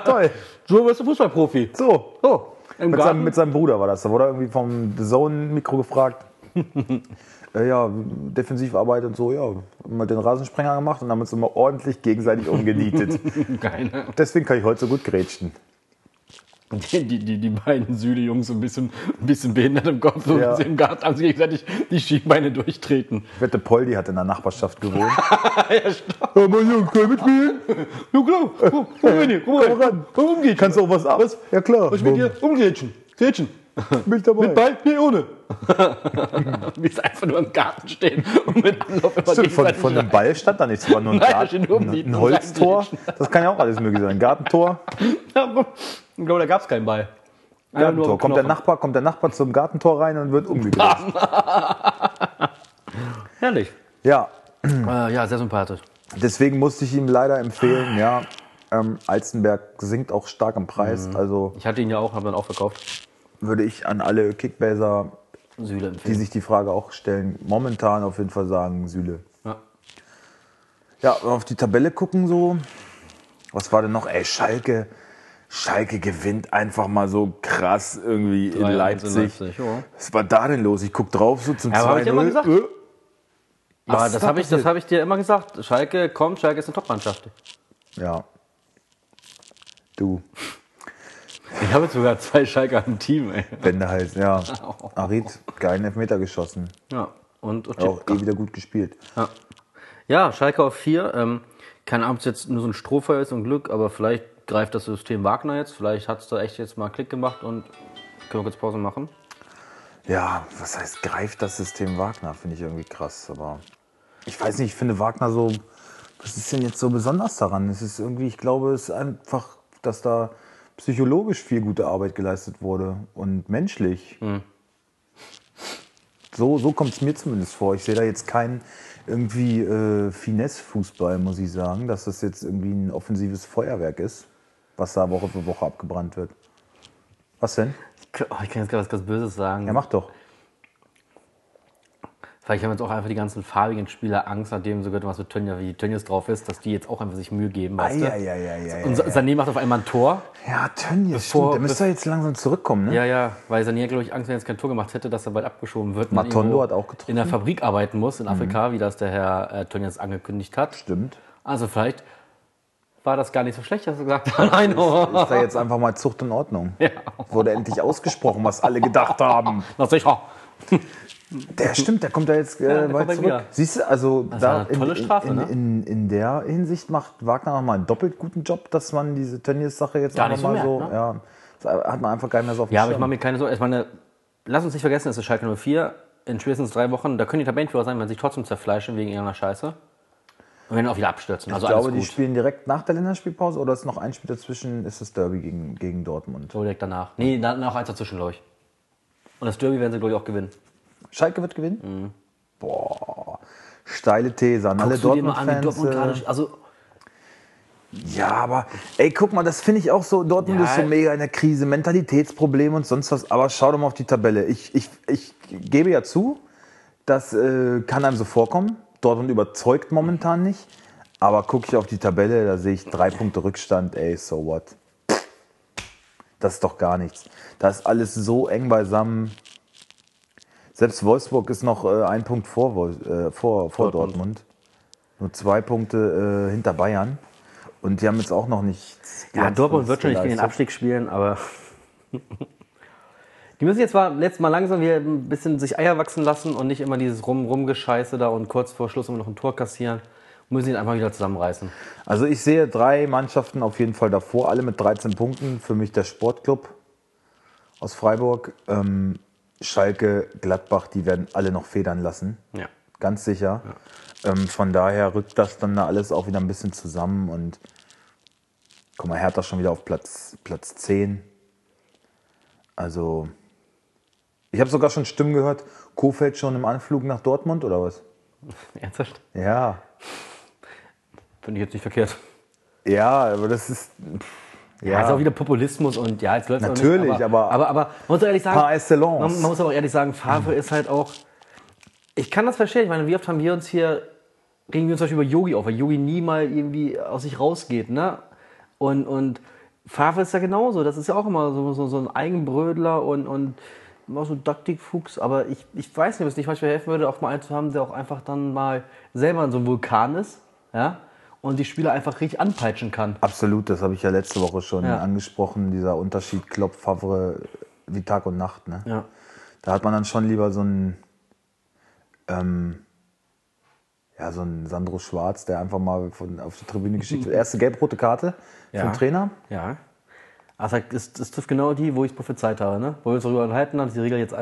toll. So wirst du Fußballprofi. So, So, im mit Garten. seinem, mit seinem Bruder war das. Da wurde irgendwie vom Zone-Mikro gefragt. äh, ja, Defensivarbeit und so, ja. Haben wir den Rasensprenger gemacht und haben uns immer ordentlich gegenseitig umgenietet. Deswegen kann ich heute so gut grätschen. Die, die, die, beiden Süde-Jungs so ein bisschen, ein bisschen behindert im Kopf, so Ja. ja. im Garten haben sie gegenseitig die Schienbeine durchtreten. Ich wette, Poldi hat in der Nachbarschaft gewohnt. ja, stopp. mein Junge, kann ich mitspielen? Ja, klar. Komm, komm rein hier, komm rein. ran. Komm, umgehen. Kannst du auch was ab? Ja, klar. Was mit dir? Umgrätschen. Grätschen. Bin ich dabei. Mit Ball? Nee, ohne. Wie es einfach nur im Garten stehen und mit Anlauf immer Stimmt, von, von einem Ball stand da nichts, war nur ein, Nein, Garten, nur um ein, ein Holztor. Das kann ja auch alles möglich sein. Ein Gartentor, Ich glaube, da gab es keinen Ball. Gartentor. Kommt der. Nachbar, kommt der Nachbar zum Gartentor rein und wird umgegriffen. Herrlich. Ja, Äh, ja, sehr sympathisch. deswegen musste ich ihm leider empfehlen, ja, ähm, Alzenberg sinkt auch stark im Preis. Also Ich hatte ihn ja auch, habe dann auch verkauft. Würde ich an alle Kickbaser, Süle die sich die Frage auch stellen, momentan auf jeden Fall sagen, Süle. Ja. Ja, auf die Tabelle gucken so. Was war denn noch? Ey, Schalke. Schalke gewinnt einfach mal so krass irgendwie in 3-1 Leipzig. in Leipzig, ja. Was war da denn los? Ich guck drauf so zum Ja, aber hab ich immer 2-0. gesagt. Äh, Aber das da habe ich, das hab ich dir immer gesagt. Schalke kommt, Schalke ist eine Top-Mannschaft. Ja. Du. Ich habe jetzt sogar zwei Schalker im Team, ey. Wendehals, ja. Arid, geilen Elfmeter geschossen. Ja. Und Auch eh wieder gut gespielt. Ja, ja Schalke auf 4. Ähm, keine Ahnung, ob es jetzt nur so ein Strohfeuer ist und Glück, aber vielleicht greift das System Wagner jetzt. Vielleicht hat es da echt jetzt mal Klick gemacht und können wir kurz Pause machen. Ja, was heißt, greift das System Wagner? Finde ich irgendwie krass. Aber ich weiß nicht, ich finde Wagner so. Was ist denn jetzt so besonders daran? Es ist irgendwie, ich glaube, es ist einfach, dass da psychologisch viel gute Arbeit geleistet wurde und menschlich. So, so kommt es mir zumindest vor. Ich sehe da jetzt keinen irgendwie äh, Finesse-Fußball, muss ich sagen, dass das jetzt irgendwie ein offensives Feuerwerk ist, was da Woche für Woche abgebrannt wird. Was denn? Oh, ich kann jetzt gerade was ganz Böses sagen. Ja, mach doch. Vielleicht haben jetzt auch einfach die ganzen farbigen Spieler Angst, nachdem so was mit Tönja, wie Tönnies drauf ist, dass die jetzt auch einfach sich Mühe geben, weißt du? Eieieiei. Und Sané macht auf einmal ein Tor. Ja, Tönnies, Bevor- stimmt. Der müsste jetzt langsam zurückkommen, ne? Ja, ja, weil Sané, glaube ich, Angst, wenn er jetzt kein Tor gemacht hätte, dass er bald abgeschoben wird. Matondo hat auch getroffen. In der Fabrik arbeiten muss in Afrika, wie das der Herr äh, Tönnies angekündigt hat. Stimmt. Also vielleicht war das gar nicht so schlecht, dass er gesagt hat, nein, oh. Ist da jetzt einfach mal Zucht und Ordnung. Wurde endlich ausgesprochen, was alle gedacht haben. Na sicher. Der stimmt, der kommt da jetzt Ja, äh, kommt weit zurück. wieder. Siehst du, also war da eine tolle Strafe, in, ne? in, in, in der Hinsicht macht Wagner nochmal einen doppelt guten Job, dass man diese Tönnies-Sache jetzt Gar nicht so merkt, ne? ja, das hat man einfach gar nicht mehr so auf dem Ja, aber ich mache mir keine Sorgen. Ich meine, lass uns nicht vergessen, es ist Schalke 04. In spätestens drei Wochen, da können die Tabellenführer sein, wenn sie sich trotzdem zerfleischen wegen irgendeiner Scheiße. Und werden auch wieder abstürzen. Also ich glaube, die spielen direkt nach der Länderspielpause oder ist noch ein Spiel dazwischen, ist das Derby gegen, gegen Dortmund. So direkt danach. Nee, dann noch eins dazwischen, glaube ich. Und das Derby werden sie, glaube ich, auch gewinnen. Schalke wird gewinnen? Boah, steile These an alle Mhm. Dortmund-Fans. Dortmund äh. Also, Ja, aber ey, guck mal, das finde ich auch so. Dortmund Ja. ist so mega in der Krise, Mentalitätsprobleme und sonst was. Aber schau doch mal auf die Tabelle. Ich, ich, ich gebe ja zu, das äh, kann einem so vorkommen. Dortmund überzeugt momentan nicht. Aber gucke ich auf die Tabelle, da sehe ich drei Punkte Rückstand. Ey, so what? Das ist doch gar nichts. Da ist alles so eng beisammen. Selbst Wolfsburg ist noch äh, ein Punkt vor, äh, vor, vor Dortmund. Dortmund. Nur zwei Punkte äh, hinter Bayern. Und die haben jetzt auch noch nicht. ja, Dortmund wird schon nicht gegen den Abstieg spielen, aber. Die müssen jetzt mal letztes Mal langsam wieder ein bisschen sich Eier wachsen lassen und nicht immer dieses Rum Rumgescheiße da und kurz vor Schluss immer noch ein Tor kassieren. Müssen ihn einfach wieder zusammenreißen. Also ich sehe drei Mannschaften auf jeden Fall davor, alle mit 13 Punkten. Für mich der Sportclub aus Freiburg. Ähm, Schalke, Gladbach, die werden alle noch federn lassen. Ja. Ganz sicher. Ähm, von daher rückt das dann da alles auch wieder ein bisschen zusammen und guck mal, Hertha schon wieder auf Platz, Platz 10. Also, ich habe sogar schon Stimmen gehört, Kofeld schon im Anflug nach Dortmund oder was? Ernsthaft? Ja, Finde ich jetzt nicht verkehrt. ja, aber das ist. Ja. Ja, ist auch wieder Populismus und ja, jetzt läuft es Natürlich, nicht, aber- aber, aber, aber man muss ehrlich sagen, Par excellence. man, man muss aber auch ehrlich sagen, Favre ist halt auch. Ich kann das verstehen. Ich meine, wie oft haben wir uns hier regen wir uns zum Beispiel über Yogi auf, weil Yogi nie mal irgendwie aus sich rausgeht, ne? Und und Favre ist ja genauso. Das ist ja auch immer so, so, so ein Eigenbrödler und und immer so Taktikfuchs. Aber ich, ich weiß nicht, ob es nicht manchmal helfen würde, auch mal einen zu haben, der auch einfach dann mal selber in so einem Vulkan ist, ja? Und die Spieler einfach richtig anpeitschen kann. Absolut, das habe ich ja letzte Woche schon Ja. angesprochen, dieser Unterschied Klopp, Favre wie Tag und Nacht. Ne? Ja. Da hat man dann schon lieber so einen, ähm, ja, so einen Sandro Schwarz, der einfach mal von, auf die Tribüne geschickt wird. Erste gelb-rote Karte Ja. vom Trainer. Ja. Also das, das trifft genau die, wo ich es prophezeit habe, ne? Wo wir uns darüber unterhalten haben, die Regel jetzt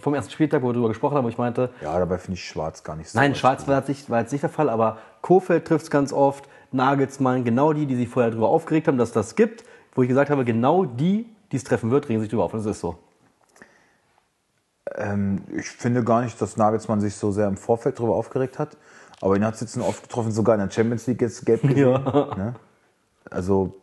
vom ersten Spieltag, wo wir darüber gesprochen haben, wo ich meinte, Ja, dabei finde ich Schwarz gar nicht so. nein. Schwarz war jetzt, nicht, war jetzt nicht der Fall, aber Kofeld trifft es ganz oft, Nagelsmann, genau die, die sich vorher darüber aufgeregt haben, dass das gibt, wo ich gesagt habe, genau die, die es treffen wird, regen sich darüber auf. Und das ist so. Ähm, ich finde gar nicht, dass Nagelsmann sich so sehr im Vorfeld darüber aufgeregt hat. Aber ihn hat es jetzt noch oft getroffen, sogar in der Champions League jetzt gelb gesehen. Ne? Also,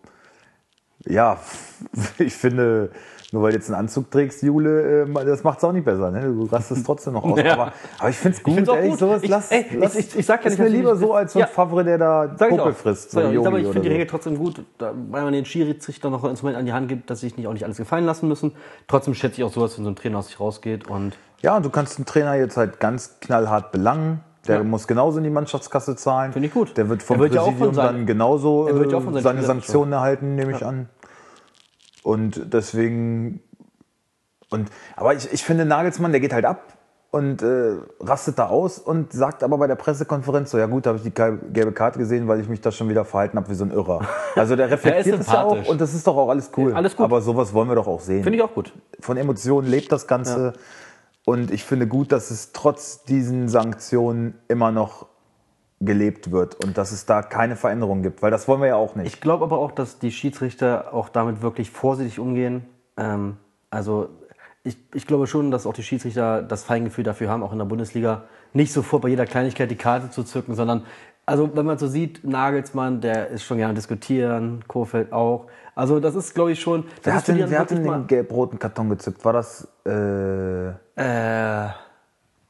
ja, ich finde, nur weil du jetzt einen Anzug trägst, Jule, äh, das macht es auch nicht besser. Ne? Du rastest trotzdem noch aus. Ja. Aber, aber ich finde es gut, find's auch ehrlich, gut. sowas. Ich- lass, ey, lass, ich- ich- ich sag ja ist nicht, mir ich lieber so, als so ein Ja. Favre, der da ich auch. frisst. So ich aber ich finde die so. Regel trotzdem gut, da, weil man den Schiedsrichter noch ein Instrument an die Hand gibt, dass sich nicht auch nicht alles gefallen lassen müssen. Trotzdem schätze ich auch sowas, wenn so ein Trainer aus sich rausgeht und Ja, und du kannst den Trainer jetzt halt ganz knallhart belangen. Der Ja. muss genauso in die Mannschaftskasse zahlen. Finde ich gut. Der wird vom wird ja auch Präsidium von seinen- dann genauso ja äh, seinen seine Sanktionen erhalten, nehme ich an. Und deswegen. Und, aber ich, ich finde, Nagelsmann, der geht halt ab und äh, rastet da aus und sagt aber bei der Pressekonferenz so, ja gut, da habe ich die gelbe Karte gesehen, weil ich mich da schon wieder verhalten habe wie so ein Irrer. Also der reflektiert es ja auch und das ist doch auch alles cool. Alles gut. Aber sowas wollen wir doch auch sehen. Finde ich auch gut. Von Emotionen lebt das Ganze. Und ich finde gut, dass es trotz diesen Sanktionen immer noch gelebt wird und dass es da keine Veränderung gibt, weil das wollen wir ja auch nicht. Ich glaube aber auch, dass die Schiedsrichter auch damit wirklich vorsichtig umgehen. Ähm, also ich, ich glaube schon, dass auch die Schiedsrichter das Feingefühl dafür haben, auch in der Bundesliga, nicht sofort bei jeder Kleinigkeit die Karte zu zücken, sondern also wenn man so sieht, Nagelsmann, der ist schon gerne diskutieren, Kofeld auch. Also das ist, glaube ich, schon. Wer hat denn, wer hat denn den gelb-roten Karton gezückt? War das äh, äh,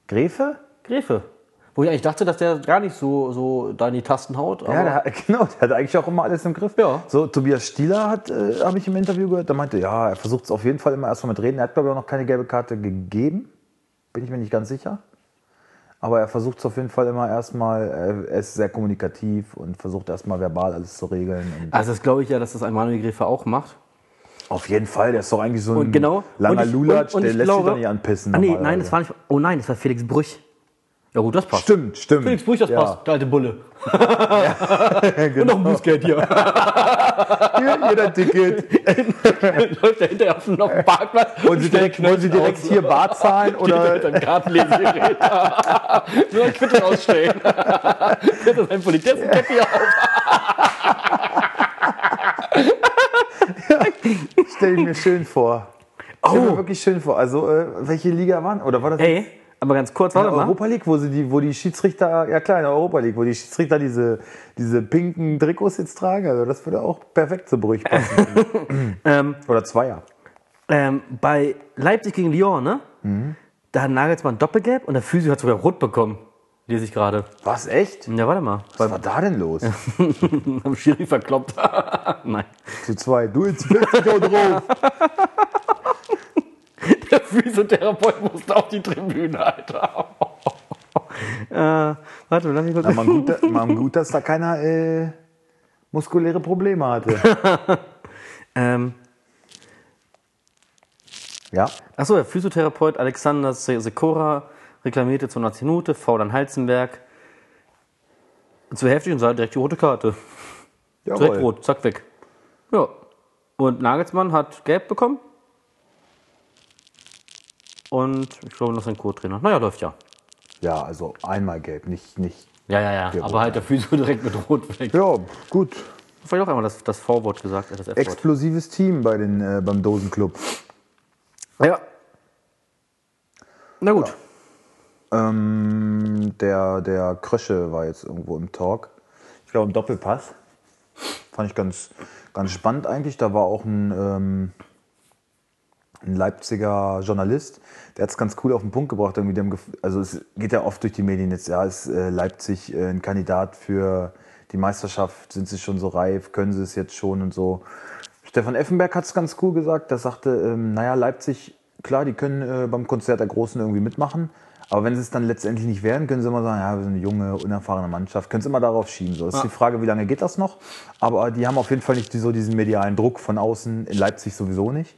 Gräfe? Gräfe. Wo ich eigentlich dachte, dass der gar nicht so, so da in die Tasten haut. Ja, der, hat- genau, der hat eigentlich auch immer alles im Griff. Ja. So, Tobias Stieler hat, äh, habe ich im Interview gehört, der meinte, ja, er versucht es auf jeden Fall immer erstmal mit Reden. Er hat, glaube ich, auch noch keine gelbe Karte gegeben. Bin ich mir nicht ganz sicher. Aber er versucht es auf jeden Fall immer erstmal, er er ist sehr kommunikativ und versucht erstmal verbal alles zu regeln. Und also das glaube ich ja, dass das ein Manuel Gräfe auch macht. auf jeden Fall, der ist doch eigentlich so ein Und genau. langer und ich- Lulatsch, und- und der ich lässt sich glaube- doch nicht anpissen. Ah, nee, nein, das war nicht. Oh nein, das war Felix Brüch. Ja gut, das passt. Stimmt, stimmt. Felix Brüch, das Ja. passt. Der alte Bulle. Und noch ein Bußgeld hier. Hier, hier dein Ticket. Läuft der hinterher auf dem Parkplatz. Wollen Sie direkt, wollen Sie direkt hier Bar zahlen oder Mit einem Kartenlesegerät. Nur ein Quittung ausstellen. Setzt das ein Politessenkäppi auf. stelle ich mir schön vor. Ich stell mir wirklich schön vor. Also, äh, welche Liga waren? Oder war das Ey, aber ganz kurz, in der mal. Europa League, wo, sie die, wo die Schiedsrichter, ja klar, in der Europa League, wo die Schiedsrichter diese, diese pinken Trikots jetzt tragen? Also, das würde auch perfekt zu Brüch passen. Ähm, Oder Zweier. ähm, bei Leipzig gegen Lyon, ne? Da hat Nagelsmann Doppelgelb und der Physio hat sogar rot bekommen. Lese ich gerade. Was, echt? Ja, warte mal. Was war da denn los? Am Schiri verkloppt. Nein. Zu zwei. Du jetzt 40 Euro drauf. Der Physiotherapeut musste auf die Tribüne, Alter. äh, warte, lass mich kurz. Ja, man, gut, man gut, dass da keiner äh, muskuläre Probleme hatte. Ähm, Ja. achso, der Physiotherapeut Alexander Se- Sekora reklamierte zur Minute, faul an Halzenberg. Zu heftig und sah direkt die rote Karte. Direkt Jawohl. rot, zack, weg. Ja. Und Nagelsmann hat gelb bekommen. Und ich glaube, noch sein Co-Trainer. Naja, läuft ja. Ja, also einmal gelb, nicht, nicht. Ja, ja, ja. Aber halt der Physio direkt mit Rot weg. Ja, gut. Vielleicht auch einmal das, das V-Wort gesagt, das. Explosives Team bei den, äh, beim Dosenclub. Ja. Na gut. Ähm, der, der Krösche war jetzt irgendwo im Talk. Ich glaube im Doppelpass. Fand ich ganz, ganz spannend eigentlich. Da war auch ein, ähm, ein Leipziger Journalist, der hat es ganz cool auf den Punkt gebracht. Irgendwie, gef- also es geht ja oft durch die Medien jetzt, ja, ist äh, Leipzig äh, ein Kandidat für die Meisterschaft, sind sie schon so reif, können sie es jetzt schon und so. Stefan Effenberg hat es ganz cool gesagt, der sagte, ähm, naja, Leipzig, klar, die können äh, beim Konzert der Großen irgendwie mitmachen, aber wenn sie es dann letztendlich nicht werden, können sie immer sagen, ja, wir sind eine junge, unerfahrene Mannschaft, können sie immer darauf schieben. So. Ist die Frage, wie lange geht das noch? Aber die haben auf jeden Fall nicht so diesen medialen Druck von außen, in Leipzig sowieso nicht.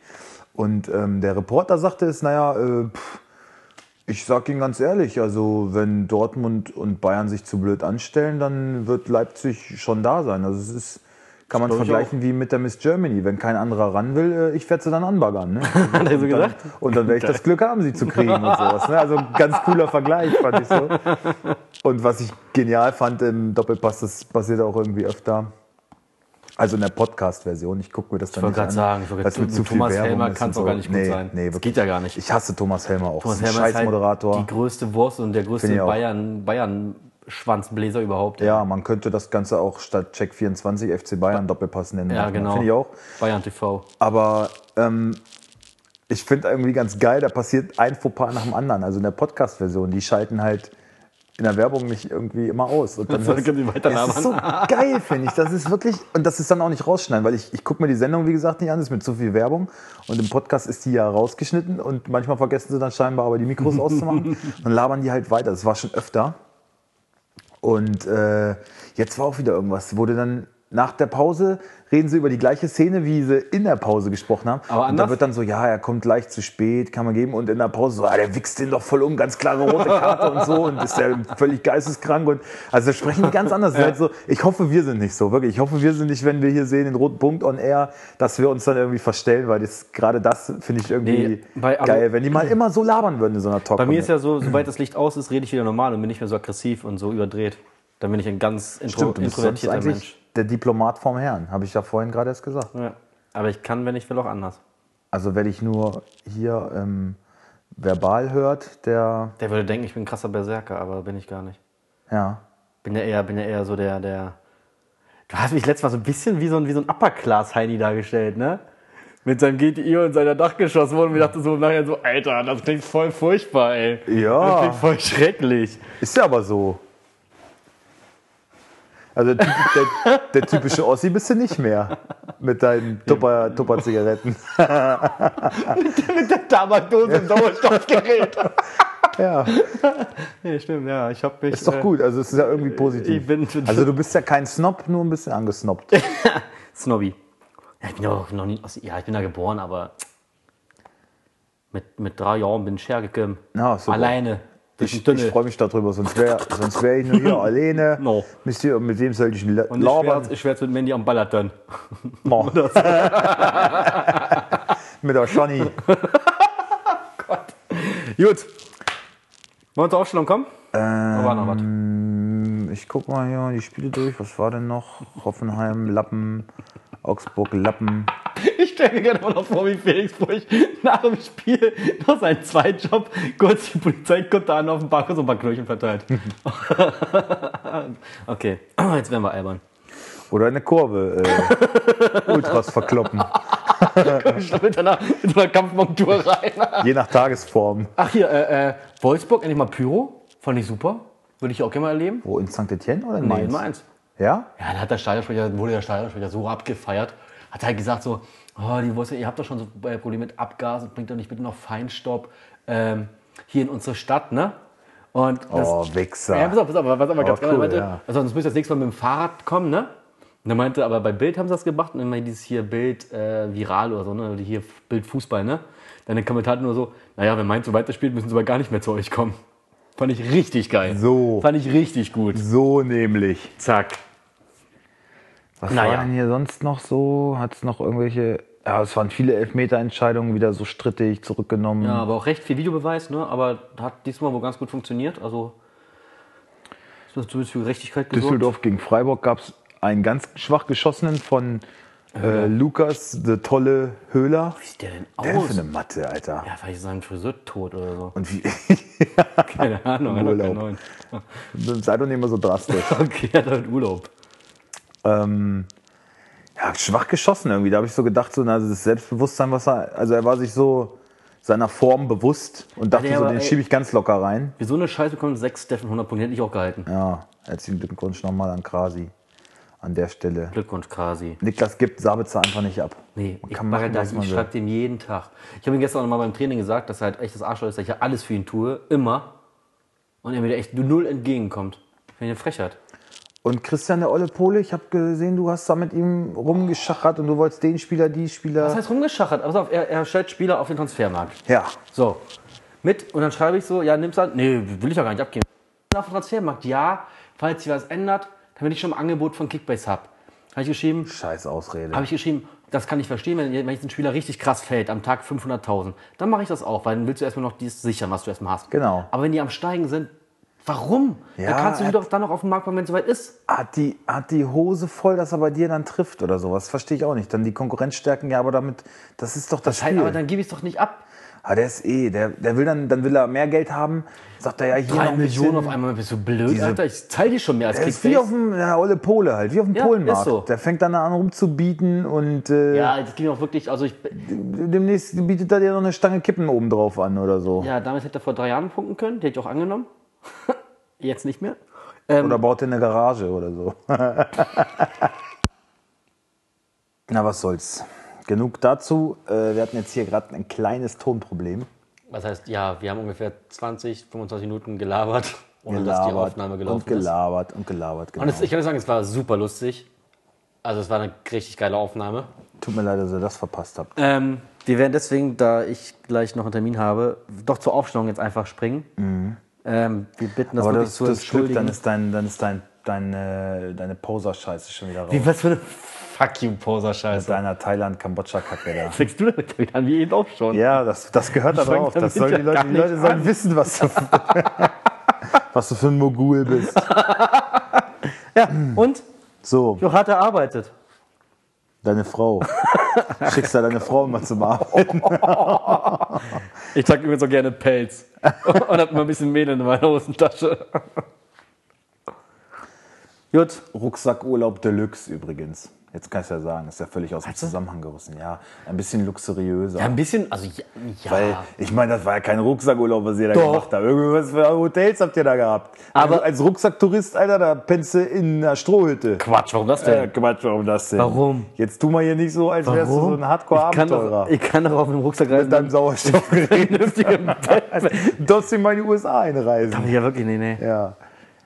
Und ähm, der Reporter sagte es, naja, äh, pff, ich sag Ihnen ganz ehrlich, also wenn Dortmund und Bayern sich zu blöd anstellen, dann wird Leipzig schon da sein. Also es ist, kann man vergleichen wie mit der Miss Germany. Wenn kein anderer ran will, äh, ich werde sie dann anbaggern. Ne? Hat er so Und dann, gesagt? und dann werde ich das Glück haben, sie zu kriegen und sowas. Ne? Also ein ganz cooler Vergleich, fand ich so. Und was ich genial fand im Doppelpass, das passiert auch irgendwie öfter. Also in der Podcast-Version. Ich gucke mir das dann wollte nicht an. sagen, ich wollte gerade- viel Thomas Werbung Helmer ist kann's und auch gar nicht gut nee, sein. Nee, Das geht ja gar nicht. Ich hasse Thomas Helmer auch. Thomas Das ist ein Helmer ist. Halt die größte Wurst und der größte ich. Bayern, Bayern Schwanzbläser überhaupt. Ja, man könnte das Ganze auch statt Check 24 FC Bayern Doppelpass nennen. Ja, genau. Finde ich auch. Bayern TV. Aber ähm, ich finde irgendwie ganz geil, da passiert ein Fauxpas nach dem anderen. Also in der Podcast-Version, die schalten halt in der Werbung nicht irgendwie immer aus. Und dann weiter das ist so geil, finde ich. Das ist wirklich, und das ist dann auch nicht rausschneiden, weil ich, ich gucke mir die Sendung, wie gesagt, nicht an, das ist mit zu viel Werbung. Und im Podcast ist die ja rausgeschnitten und manchmal vergessen sie dann scheinbar aber die Mikros auszumachen. Dann labern die halt weiter. Das war schon öfter. Und äh, jetzt war auch wieder irgendwas, wurde dann nach der Pause reden sie über die gleiche Szene, wie sie in der Pause gesprochen haben. Aber und da wird dann so, ja, er kommt leicht zu spät, kann man geben. Und in der Pause so, ah, der wichst den doch voll um, ganz klare rote Karte und so. Und ist der völlig geisteskrank. Und also da sprechen die ganz anders. Ist Halt so, ich hoffe, wir sind nicht so, wirklich. Ich hoffe, wir sind nicht, wenn wir hier sehen, den roten Punkt on air, dass wir uns dann irgendwie verstellen, weil das gerade das finde ich irgendwie Nee, bei- geil, wenn die mal immer so labern würden in so einer talk Bei mir ist ja so, sobald das Licht aus ist, rede ich wieder normal und bin nicht mehr so aggressiv und so überdreht. Dann bin ich ein ganz intro Stimmt, introvertierter Mensch. Der Diplomat vom Herrn, habe ich ja vorhin gerade erst gesagt. Ja. Aber ich kann, wenn ich will, auch anders. Also wer dich nur hier ähm, verbal hört, der, Der würde denken, ich bin ein krasser Berserker, aber bin ich gar nicht. ja, Bin ja eher, bin ja eher so der, der. Du hast mich letztes Mal so ein bisschen wie so ein, wie so ein Upper-Class-Heini dargestellt, ne? Mit seinem GTI und seiner Dachgeschosswohnung. Und ich dachte so nachher so, Alter, das klingt voll furchtbar, ey. Ja. Das klingt voll schrecklich. ist ja aber so. Also der, der, der typische Ossi bist du nicht mehr mit deinen Tupper- Tupper-Zigaretten. Mit der Tabakdose im Sauerstoffgerät. ja, nee, stimmt, ja. Ich hab mich. ist doch gut. Also es ist ja irgendwie positiv. Bin Also du bist ja kein Snob, nur ein bisschen angesnobbt. Snobby. Ja, ich bin ja auch noch nie. Ja, ich bin da geboren, aber. Mit, mit drei Jahren bin ich hergekommen. Ja, super. Alleine. Ich, ich freue mich darüber, sonst wäre sonst wär ich nur hier alleine. No. Mit, dir, mit wem soll ich Und ich labern? ich schwärze mit Mandy am Ballatan. No. mit der Shani. Gut. Wollen wir zur Aufstellung kommen? Ähm, war noch was? Ich guck mal hier die Spiele durch. Was war denn noch? Hoffenheim, Lappen, Augsburg, Lappen. Ich stelle mir gerade mal noch vor, wie Felix Brüch nach dem Spiel noch seinen Zweitjob kurz die Polizei kommt da an auf dem Park und so ein paar Knöllchen verteilt. okay, jetzt werden wir albern. Oder eine Kurve. Äh, Ultras verkloppen. Ich mit einer, mit einer Kampfmontur rein. Je nach Tagesform. Ach hier, äh, äh, Wolfsburg, endlich mal Pyro. Fand ich super. Würde ich auch gerne mal erleben. Wo, in St. Etienne oder in Mainz? in Mainz. Ja? Ja, da hat der Stadionsprecher, wurde der Stadionsprecher so abgefeiert. Hat halt gesagt so, oh, die Wolfsburg, ihr habt doch schon so äh, Probleme mit Abgasen, bringt doch nicht bitte noch Feinstaub ähm, hier in unsere Stadt, ne? Und das, Oh, Wichser. Ja, pass auf, pass auf, was aber ganz cool, geil meinte, ja. also sonst müsst ihr das nächste Mal mit dem Fahrrad kommen, ne? Und er meinte, aber bei Bild haben sie das gemacht und immer dieses hier Bild äh, viral oder so, ne? Oder hier Bild Fußball, ne? Dann der Kommentar nur so, naja, wenn Mainz so weiterspielt, müssen sie aber gar nicht mehr zu euch kommen. Fand ich richtig geil. So. Fand ich richtig gut. So nämlich. Zack. Was Naja. war denn hier sonst noch so? Hat es noch irgendwelche. Ja, es waren viele Elfmeterentscheidungen wieder so strittig zurückgenommen. Ja, aber auch recht viel Videobeweis, ne? Aber hat diesmal wohl ganz gut funktioniert. Also ist das zumindest für Gerechtigkeit gesorgt. Düsseldorf gegen Freiburg gab es einen ganz schwach geschossenen von äh, Lukas, der tolle Höhler. Wie sieht der denn Der aus? für eine Matte, Alter. Ja, vielleicht ist sein Friseur tot oder so. Und wie. Keine Ahnung, er hat keinen neuen. Sei doch nicht immer so drastisch. Okay, er hat halt Urlaub. Ähm, ja, schwach geschossen irgendwie. Da habe ich so gedacht, so, na, das Selbstbewusstsein, was er. Also er war sich so seiner Form bewusst und dachte der so, aber, den schiebe ich ganz locker rein. Wie so eine Scheiße bekommen sechs Steffen 100 Punkte, hätte ich auch gehalten. Ja, herzlichen Glückwunsch nochmal an Krasi an der Stelle. Glückwunsch, Kasi. Niklas gibt Sabitzer einfach nicht ab. Nee, Man ich, kann mache machen, da, was man ich schreibe dem jeden Tag. Ich habe ihm gestern noch mal beim Training gesagt, dass er halt echt das Arschloch ist, dass ich ja alles für ihn tue, immer. Und er mir da echt null entgegenkommt. Finde ich eine Frechheit. Und Christian der Olle Pole, ich habe gesehen, du hast da mit ihm rumgeschachert und du wolltest den Spieler, die Spieler. Was heißt rumgeschachert? Pass auf, er, er stellt Spieler auf den Transfermarkt. Ja, So, mit, und dann schreibe ich so, ja, nimm's an. Nee, will ich ja gar nicht abgeben. Auf dem Transfermarkt, ja, falls sich was ändert, damit ich schon ein Angebot von Kickbase habe. Habe ich geschrieben, scheiß Ausrede. habe ich geschrieben, das kann ich verstehen, wenn, wenn jetzt ein Spieler richtig krass fällt, am Tag 500.000, dann mache ich das auch, weil dann willst du erstmal noch dies sichern, was du erstmal hast. Genau. Aber wenn die am Steigen sind, warum? Ja, da kannst du er- doch dann noch auf den Markt bringen, wenn es soweit ist. hat, die, hat die Hose voll, dass er bei dir dann trifft oder sowas. Verstehe ich auch nicht. Dann die Konkurrenz stärken, ja, aber damit, das ist doch das, Das heißt, Spiel. aber dann gebe ich es doch nicht ab. ah, der ist eh, der, der will dann, dann will er mehr Geld haben. Sagt er ja hier noch Drei ein Millionen bisschen- auf einmal, bist du blöd, Diese- Alter? Ich zahle dir schon mehr als Der ist wie auf dem ja, Olle Pole halt, wie auf dem Ja, Polenmarkt. so. Der fängt dann an rumzubieten und äh, Ja, das ging auch wirklich, also ich, demnächst bietet er dir noch eine Stange Kippen oben drauf an oder so. ja, damals hätte er vor drei Jahren punkten können, die hätte ich auch angenommen. Jetzt nicht mehr. Ähm, Oder baut er eine Garage oder so. Na, was soll's. Genug dazu. Äh, wir hatten jetzt hier gerade ein kleines Tonproblem. Was heißt, ja, wir haben ungefähr 20, 25 Minuten gelabert, ohne dass die Aufnahme gelaufen und gelabert und gelabert. ist. Genau. Und es, ich kann sagen, es war super lustig. Also es war eine richtig geile Aufnahme. Tut mir leid, dass ihr das verpasst habt. Ähm, wir werden deswegen, da ich gleich noch einen Termin habe, doch zur Aufstellung jetzt einfach springen. Ähm, wir bitten das Aber wirklich das, zu das entschuldigen. dann ist, dein, dann ist dein, deine, deine Poser-Scheiße schon wieder raus. Wie, was für eine Fuck you, Poser-Scheiße. Deiner Thailand-Kambodscha-Kacke da. fängst du damit wieder an, wie eben auch schon? Ja, das, das gehört da drauf. Das sollen die Leute, die Leute sollen an. wissen, was du, was du für ein Mogul bist. Ja, und? So, Jo, hat er arbeitet. Deine Frau. Schickst du deine Frau mal zum Arbeiten. Ich trage übrigens so gerne Pelz. Und hab immer ein bisschen Mehl in meiner Hosentasche. Gut, Rucksackurlaub Deluxe übrigens. Jetzt kann ich ja sagen, ist ja völlig aus dem Zusammenhang gerissen. Ja, ein bisschen luxuriöser. Ja, ein bisschen, also ja. Weil, ich meine, das war ja kein Rucksackurlaub, was ihr da Doch. gemacht habt. Irgendwas für Hotels habt ihr da gehabt. Aber- also als Rucksacktourist, Alter, da pennst du in einer Strohhütte. Quatsch, warum das Äh, denn? Quatsch, warum das denn? Warum? Jetzt tu mal hier nicht so, als wärst du so ein ich Hardcore-Abenteurer. ich kann doch auf dem Rucksack Mit reisen. deinem Sauerstoffgerät. Du darfst in meine USA einreisen. Ja, wirklich, nee, nee. Ja.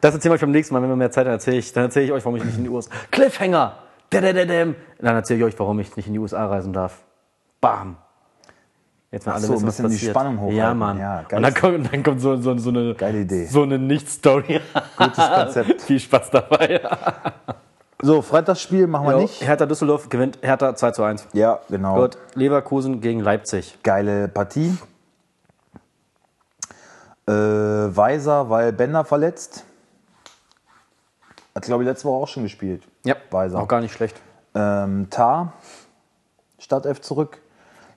Das erzählen wir euch beim nächsten Mal, wenn wir mehr Zeit haben, erzähle ich, dann erzähle ich euch, warum ich nicht in die USA. Cliffhanger! Dann erzähle ich euch, warum ich nicht in die USA reisen darf. Bam! Jetzt mal alle so, wissen, ein was bisschen die passiert. Spannung hochhalten. Ja, Mann. Ja, Und dann kommt, dann kommt so, so, so eine, Geile Idee. so eine Nicht-Story. Gutes Konzept. Viel Spaß dabei. So, Freitagsspiel machen wir Jo, nicht. Hertha Düsseldorf gewinnt Hertha 2 zu 1. Ja, genau. Gut, Leverkusen gegen Leipzig. Geile Partie. Äh, Weiser, weil Bender verletzt. Hat, glaube ich, letzte Woche auch schon gespielt. Ja, Weiser. auch gar nicht schlecht. Ähm, Tar, Startelf zurück.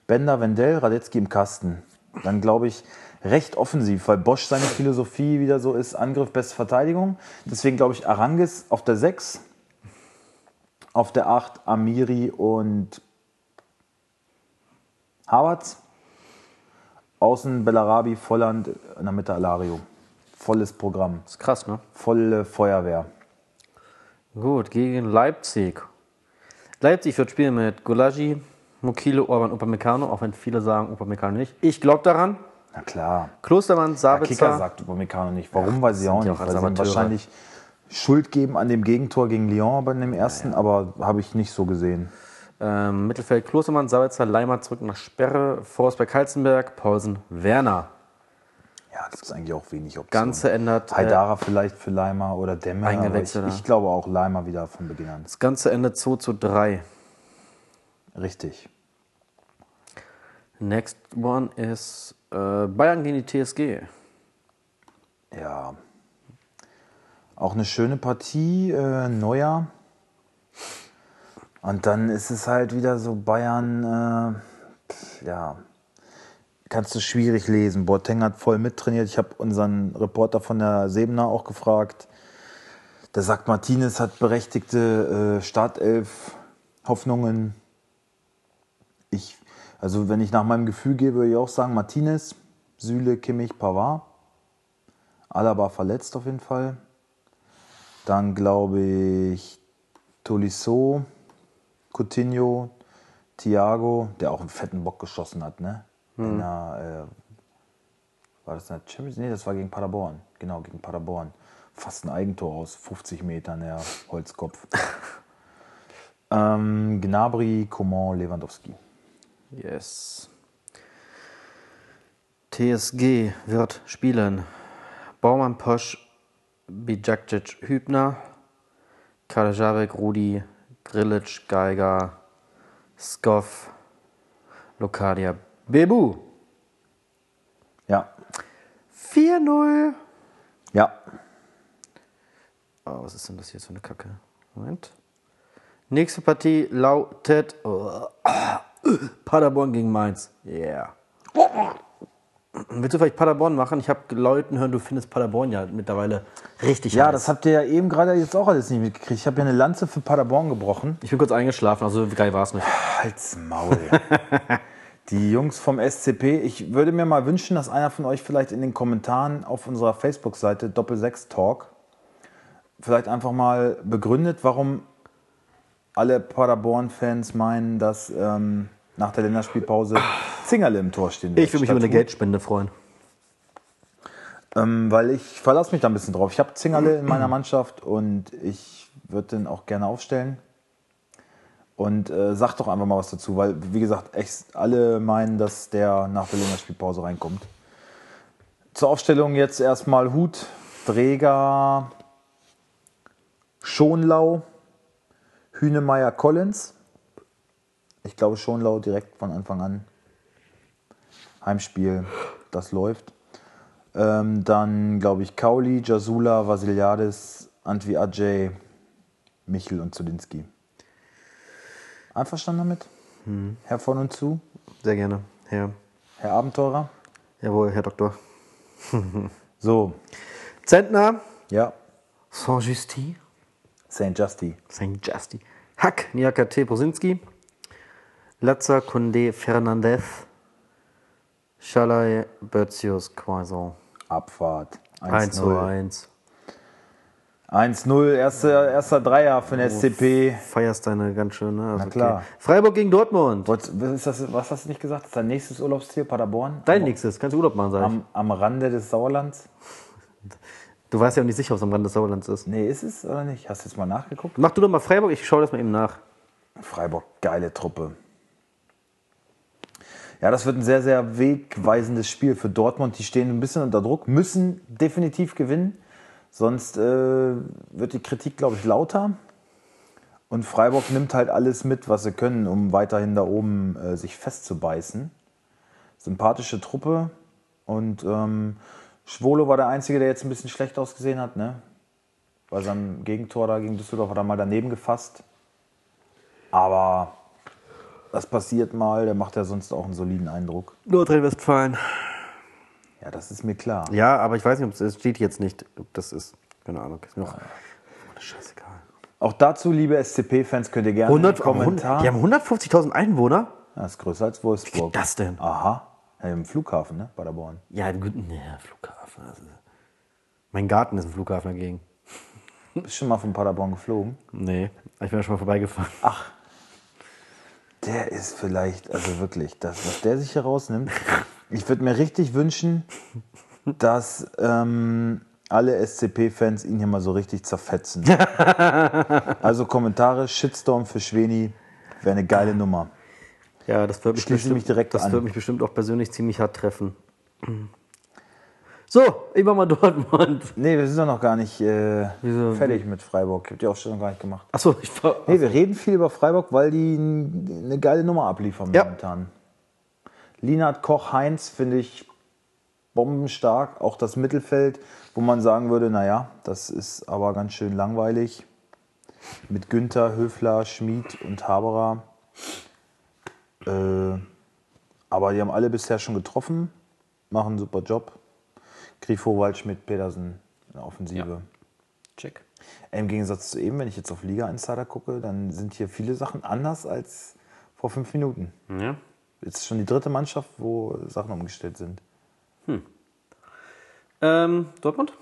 Bender, Wendell, Radetzky im Kasten. Dann glaube ich recht offensiv, weil Bosch seine Philosophie wieder so ist, Angriff, beste Verteidigung. Deswegen glaube ich Arangis auf der 6, auf der 8 Amiri und Havertz. Außen Bellarabi, Volland, in der Mitte Alario. Volles Programm, ist krass, ne? volle Feuerwehr. Gut, gegen Leipzig. Leipzig wird spielen mit Gulagi, Mokile, Orban, Upamecano, auch wenn viele sagen Upamecano nicht. Ich glaube daran. Na klar. Klostermann, Der Sabitzer. Kicker sagt Upamecano nicht. Warum, weiß ich auch ja nicht. auch Weil sie wahrscheinlich Schuld geben an dem Gegentor gegen Lyon bei dem ersten, aber habe ich nicht so gesehen. Ähm, Mittelfeld Klostermann, Sabitzer, Leimer zurück nach Sperre, Forsberg, Halzenberg, Paulsen, Werner. Ja, das ist eigentlich auch wenig Option. Ganze ändert. Äh, Haidara vielleicht für Leimer oder Ich, Eingewechselt, ich ja. glaube auch Leimer wieder von Beginn an. das Ganze endet 2 zu 3. Richtig. Next one is äh, Bayern gegen die TSG. Ja. Auch eine schöne Partie, äh, Neuer. Und dann ist es halt wieder so Bayern, äh, ja, kannst du schwierig lesen. Boateng hat voll mittrainiert. Ich habe unseren Reporter von der Sebener auch gefragt. Der sagt, Martinez hat berechtigte äh, Startelf-Hoffnungen. Ich, also wenn ich nach meinem Gefühl gehe, würde ich auch sagen, Martinez, Süle, Kimmich, Pavard. Alaba verletzt auf jeden Fall. Dann glaube ich Tolisso, Coutinho, Thiago, der auch einen fetten Bock geschossen hat, ne? In der, äh, war das in der Champions? Nee, das war gegen Paderborn. Genau, gegen Paderborn. Fast ein Eigentor aus 50 Metern, der Holzkopf. ähm, Gnabry, Coman, Lewandowski. Yes. TSG wird spielen. Baumann, Posch, Bijakcic, Hübner, Kalajavek, Rudi, Grilic, Geiger, Skoff, Lokadia, Bebu. Ja. 4-0. Ja. Oh, was ist denn das hier für eine Kacke? Moment. Nächste Partie lautet oh, Paderborn gegen Mainz. Yeah. Willst du vielleicht Paderborn machen? Ich habe Leuten hören, du findest Paderborn ja mittlerweile richtig Ja, heiß. das habt ihr ja eben gerade jetzt auch alles nicht mitgekriegt. Ich habe ja eine Lanze für Paderborn gebrochen. Ich bin kurz eingeschlafen, also geil war es nicht. Halt's Maul. Die Jungs vom SCP, ich würde mir mal wünschen, dass einer von euch vielleicht in den Kommentaren auf unserer Facebook-Seite Doppel-6 Talk vielleicht einfach mal begründet, warum alle Paderborn-Fans meinen, dass ähm, nach der Länderspielpause Zingerle im Tor stehen wird. Ich würde mich über eine Geldspende freuen. Ähm, weil ich verlasse mich da ein bisschen drauf. Ich habe Zingerle in meiner Mannschaft und ich würde den auch gerne aufstellen. Und äh, sag doch einfach mal was dazu, weil, wie gesagt, echt alle meinen, dass der nach der Länderspielpause reinkommt. Zur Aufstellung jetzt erstmal Hut, Träger, Schonlau, Hünemeyer, Collins. Ich glaube Schonlau direkt von Anfang an. Heimspiel, das läuft. Ähm, dann glaube ich Kauli, Jasula, Vasiliadis, Antwi Ajay, Michel und Zulinski. Einverstanden damit? Herr von und zu, Sehr gerne. Herr. Herr Abenteurer. Jawohl, Herr Doktor. So, Zentner. ja, Saint-Justy. St. Justy. St. Justy. Hack. Niakate Brosinski. Latza Kunde Fernandez. Schalay Bözius Quaison. Abfahrt. 1 zu 1-0. 1. 1-0, erster, erster Dreier für den SCP. Feierst deine ganz schön, ne? Also, Na klar. Okay. Freiburg gegen Dortmund. Was, was ist das, was hast du nicht gesagt? Das ist dein nächstes Urlaubsziel, Paderborn? Dein am, nächstes. Kannst du Urlaub machen, sag ich. am, am Rande des Sauerlands? Du weißt ja auch nicht sicher, ob es am Rand des Sauerlands ist. Nee, ist es oder nicht? Hast du jetzt mal nachgeguckt? Mach du doch mal Freiburg, ich schaue das mal eben nach. Freiburg, geile Truppe. Ja, das wird ein sehr, sehr wegweisendes Spiel für Dortmund. Die stehen ein bisschen unter Druck, müssen definitiv gewinnen. Sonst äh, wird die Kritik, glaube ich, lauter. Und Freiburg nimmt halt alles mit, was sie können, um weiterhin da oben äh, sich festzubeißen. Sympathische Truppe. Und ähm, Schwolo war der Einzige, der jetzt ein bisschen schlecht ausgesehen hat. Ne? Bei seinem Gegentor da gegen Düsseldorf hat er mal daneben gefasst. Aber das passiert mal, der macht ja sonst auch einen soliden Eindruck. Nordrhein-Westfalen. Ja, das ist mir klar. Ja, aber ich weiß nicht, ob es steht jetzt nicht, ob das ist. Keine Ahnung. Ist mir auch. Oh, scheißegal. Auch dazu, liebe SCP-Fans, könnt ihr gerne 100, einen Kommentar. die haben 150.000 Einwohner? das ist größer als Wolfsburg. das denn? Aha. Im Flughafen, ne? Paderborn. Ja, nee, Flughafen. Ist, mein Garten ist ein Flughafen dagegen. Bist schon mal von Paderborn geflogen? Nee, ich bin ja schon mal vorbeigefahren. Der ist vielleicht, also wirklich, das, was der sich hier rausnimmt. Ich würde mir richtig wünschen, dass ähm, alle SCP-Fans ihn hier mal so richtig zerfetzen. also Kommentare, Shitstorm für Schweni, wäre eine geile Nummer. Ja, das wird mich, bestimmt, mich direkt das wird mich bestimmt auch persönlich ziemlich hart treffen. So, ich mach mal Dortmund. Nee, wir sind doch noch gar nicht äh, fertig mit Freiburg. Ich habe die Aufstellung gar nicht gemacht. Achso, ich war. Nee, wir reden viel über Freiburg, weil die eine geile Nummer abliefern Ja. momentan. Linhard Koch, Heinz finde ich bombenstark. Auch das Mittelfeld, wo man sagen würde, naja, das ist aber ganz schön langweilig. Mit Günther, Höfler, Schmid und Haberer. Äh, aber die haben alle bisher schon getroffen, machen einen super Job. Grifo, Waldschmidt, Pedersen in der Offensive. Check. Im Gegensatz zu eben, wenn ich jetzt auf Liga Insider gucke, dann sind hier viele Sachen anders als vor fünf Minuten. Ja. Jetzt ist schon die dritte Mannschaft, wo Sachen umgestellt sind. Ähm, Dortmund?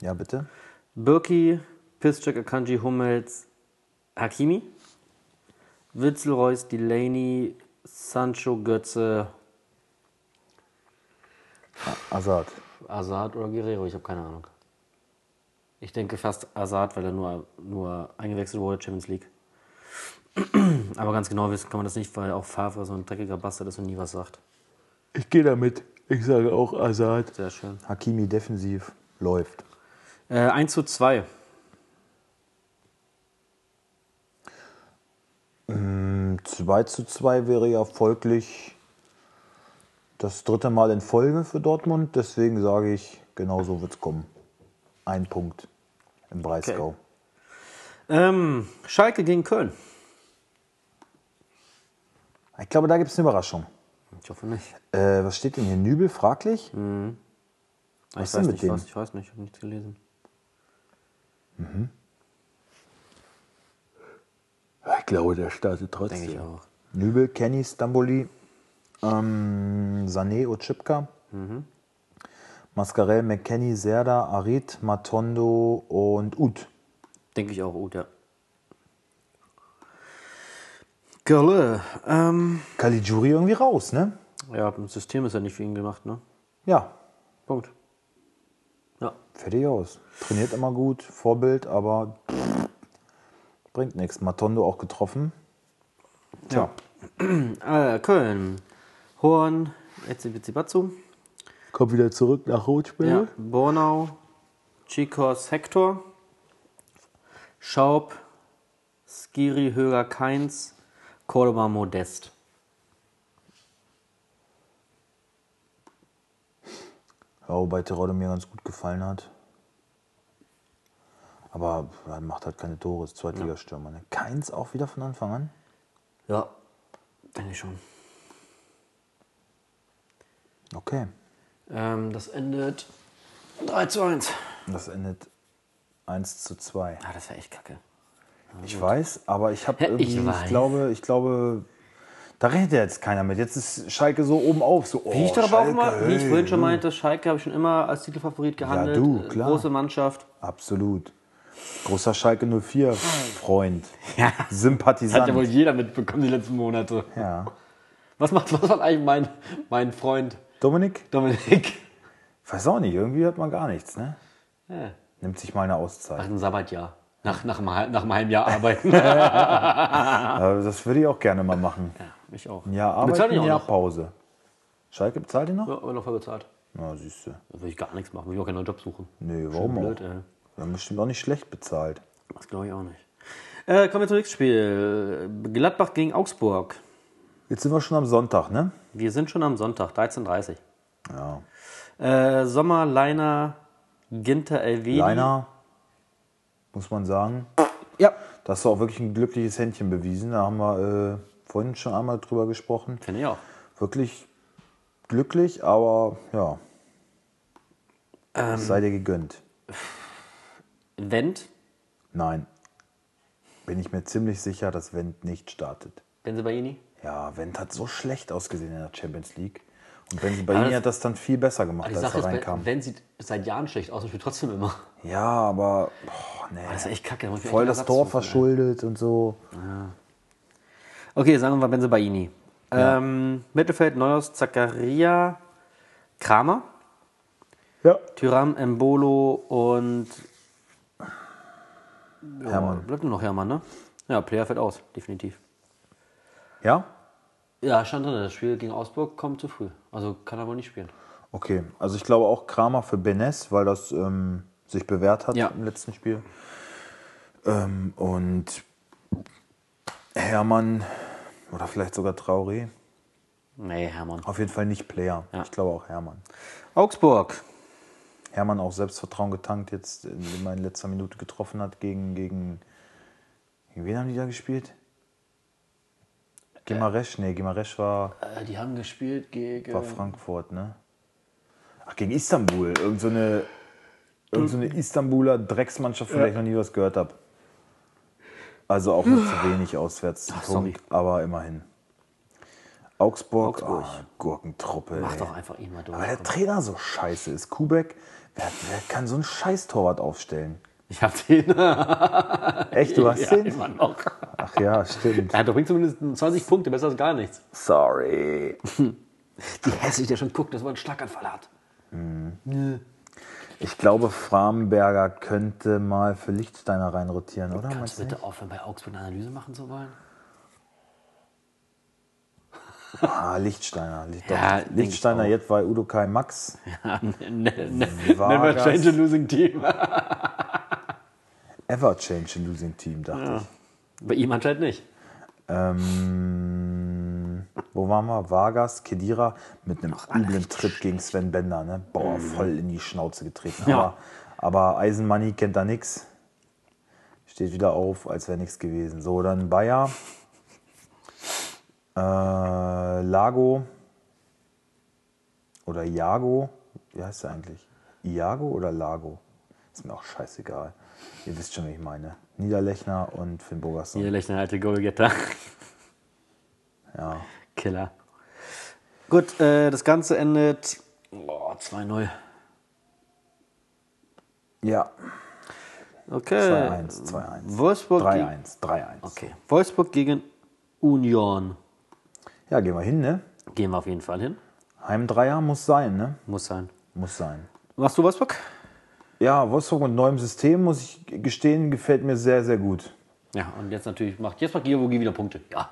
Ja, bitte. Birki, Piszczek, Akanji, Hummels, Hakimi, Witzel, Reus, Delaney, Sancho, Götze, Azad. Azad oder Guerrero, ich habe keine Ahnung. Ich denke fast Azad, weil er nur, nur eingewechselt wurde, Champions League. Aber ganz genau wissen kann man das nicht, weil auch Favre so ein dreckiger Bastard ist und nie was sagt. Ich gehe damit. Ich sage auch Azad. Sehr schön. Hakimi defensiv läuft. Äh, 1 zu 2. 2 zu 2 wäre ja folglich das dritte Mal in Folge für Dortmund. Deswegen sage ich, genau so wird es kommen. Ein Punkt im Breisgau. Ähm, Schalke gegen Köln. Ich glaube, da gibt es eine Überraschung. Ich hoffe nicht. Äh, was steht denn hier? Nübel fraglich? ich ist weiß denn mit nicht, dem? was. Ich weiß nicht, ich habe nichts gelesen. Ich glaube, der startet trotzdem. Denke ich auch. Nübel, Kenny, Stamboli, ähm, Sané, Otschipka, Mascarell, McKenny, Serda, Arid, Matondo und Ut. Denke ich auch, gut, ja. Gölle. Ähm, Caligiuri irgendwie raus, ne? ja, das System ist ja nicht für ihn gemacht, ne? Ja, Punkt. Ja. fertig aus. Trainiert immer gut, Vorbild, aber bringt nichts. Matondo auch getroffen. Ja. Äh, Köln. Horn, Etzibizibatsu. Kommt wieder zurück nach Rotspiel. Ja. Bornau. Chikos Hector. Schaub. Skiri Höger Keins. Cordoba Modest. Ja, wobei Terodde mir ganz gut gefallen hat. Aber er macht halt keine Tore, ist Zweitligastürmer. Ne? Keins auch wieder von Anfang an? Ja, denke ich schon. Okay. Ähm, das endet 3 zu 1. Das endet 1 zu 2. Ah, das wäre echt kacke. Ich weiß, aber ich habe Ja, irgendwie, ich ich, glaube, ich glaube, da redet ja jetzt keiner mit. Jetzt ist Schalke so oben auf, so oh, Wie ich doch aber auch mal, wie ich vorhin schon hm. meinte, Schalke habe ich schon immer als Titelfavorit gehandelt. du, Äh, klar. Große Mannschaft. Absolut. Großer Schalke 04 Freund. Ja. Hat Sympathisant. ja wohl jeder mitbekommen die letzten Monate. ja. Was macht, was macht eigentlich mein, mein Freund Dominik? Dominik? Weiß auch nicht, irgendwie hört man gar nichts, ne? Ja. Nimmt sich mal eine Auszeit. Macht ein Sabbatjahr. Nach, nach, einem, nach einem halben Jahr arbeiten. Das würde ich auch gerne mal machen. ich auch. Arbeiten, ihn ein Jahr noch. Pause. Schalke bezahlt ihr noch? Ja, aber noch voll bezahlt. Na, siehst du. Da will ich gar nichts machen. Will ich auch keinen neuen Job suchen. Nee, warum blöd, auch? ey. Wir haben bestimmt auch nicht schlecht bezahlt. Das glaube ich auch nicht. Äh, kommen wir zum nächsten Spiel. Gladbach gegen Augsburg. Jetzt sind wir schon am Sonntag, ne? Wir sind schon am Sonntag, 13.30 Ja. Äh, Sommer, Leiner, Ginter, Elvedi. Leiner, muss man sagen. Ja. Da hast du auch wirklich ein glückliches Händchen bewiesen. Da haben wir äh, vorhin schon einmal drüber gesprochen. Finde ich auch. Wirklich glücklich, aber ja. Es sei dir gegönnt. Wendt, Nein. Bin ich mir ziemlich sicher, dass Wendt nicht startet. Benzebaini. Ja, Wendt hat so schlecht ausgesehen in der Champions League. Und Benzibaini das- hat das dann viel besser gemacht, Die als er reinkam. Wendt sieht seit Jahren schlecht aus und spielt trotzdem immer. Ja, aber boah, nee. Das ist echt kacke. da voll das Tor suchen, verschuldet und so. ey. Okay, sagen wir mal Benzebaini. Ähm, Mittelfeld Neuhaus, Zakaria, Kramer, Ja. Tyram, Embolo und Hermann. bleibt nur noch Hermann, ne? Ja, Player fällt aus, definitiv. Ja? Ja, stand drin, das Spiel gegen Augsburg kommt zu früh. Also kann er wohl nicht spielen. Okay, also ich glaube auch Kramer für Benes, weil das ähm, sich bewährt hat Ja. im letzten Spiel. Ähm, und Hermann oder vielleicht sogar Traoré. Nee, Hermann. Auf jeden Fall nicht Player. Ja. Ich glaube auch Hermann. Augsburg. Hermann auch Selbstvertrauen getankt, jetzt, er in letzter Minute getroffen hat gegen, gegen, gegen wen haben die da gespielt? Gimaresch? Nee, Gimaresch war, Äh, die haben gespielt gegen. war Frankfurt, ne? Ach, gegen Istanbul. Irgend so eine, irgend so eine Istanbuler Drecksmannschaft, von der ich noch nie was gehört habe. Also auch noch zu wenig auswärts Ach, sorry. Punkt, aber immerhin. Augsburg, Augsburg. ah, Gurkentruppe. Mach ey. doch einfach ihn mal durch. Aber der. Trainer so scheiße ist. Kubek, wer, wer kann so einen Scheiß-Torwart aufstellen? Ich hab den. Echt, du hast ja, den? immer noch. Ach ja, stimmt. Er bringt zumindest 20 Punkte, besser als gar nichts. Sorry. Die hässlich, der schon guckt, dass man einen Schlaganfall hat. Ich glaube, Framberger könnte mal für Lichtsteiner reinrotieren, oder? Kannst du bitte aufhören, bei Augsburg eine Analyse machen zu wollen? nicht? Ah, Lichtsteiner. Licht, Ja, doch. Lichtsteiner jetzt bei Udo Kai Max. Ja, ne, ne, ne, never change a losing team. Ever change a losing team, dachte ich. Bei ihm anscheinend nicht. Ähm, wo waren wir? Vargas, Kedira mit einem üblen Tritt gegen Sven Bender. Ne? Boah, voll in die Schnauze getreten. Mhm. Ja. Aber, aber Eisenmoney kennt da nichts. Steht wieder auf, als wäre nichts gewesen. So, dann Bayer. Äh, Lago. Oder Iago. Wie heißt der eigentlich? Iago oder Lago? Ist mir auch scheißegal. Ihr wisst schon, wie ich meine. Niederlechner und Finn Bogerson. Lächeln alte Goalgetter. Ja. Killer. Gut, äh, das Ganze endet oh, 2-0. Ja. Okay. 2-1, 2-1. Wolfsburg. ge- 3-1, 3-1. Okay. Wolfsburg gegen Union. Ja, gehen wir hin, ne? Gehen wir auf jeden Fall hin. Heimdreier muss sein, ne? Muss sein. Muss sein. Machst du Wolfsburg? Ja, Wolfsburg mit neuem System, muss ich gestehen, gefällt mir sehr, sehr gut. Ja, und jetzt natürlich macht jetzt macht Giavogi wieder Punkte. Ja.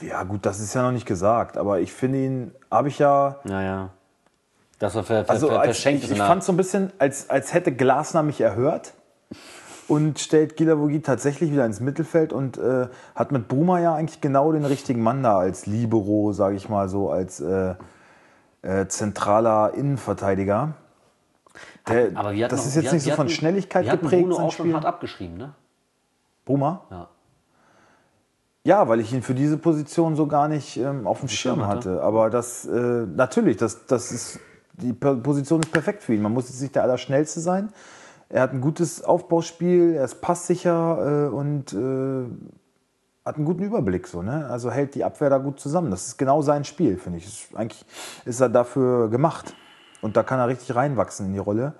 Ja, gut, das ist ja noch nicht gesagt, aber ich finde ihn, habe ich ja. Naja. Das war ver ver Also ver verschenkt. ich, ich fand es so ein bisschen, als, als hätte Glasner mich erhört und stellt Gilavogi tatsächlich wieder ins Mittelfeld und äh, hat mit Bruma ja eigentlich genau den richtigen Mann da als Libero, sage ich mal so, als äh, äh, zentraler Innenverteidiger. Der, aber wir hatten das auch- ist jetzt wir nicht so hatten- von Schnelligkeit wir geprägt, Bruno auch schon Spiel. hart abgeschrieben, ne? Bruma? Ja. Ja, weil ich ihn für diese Position so gar nicht ähm, auf dem Schirm Schirm hatte. Aber das, äh, natürlich, das, das ist, die Position ist perfekt für ihn. Man muss jetzt nicht der Allerschnellste sein. Er hat ein gutes Aufbauspiel, er ist passsicher äh, und äh, hat einen guten Überblick. So, ne? Also hält die Abwehr da gut zusammen. Das ist genau sein Spiel, finde ich. Ist, eigentlich ist er dafür gemacht. Und da kann er richtig reinwachsen in die Rolle.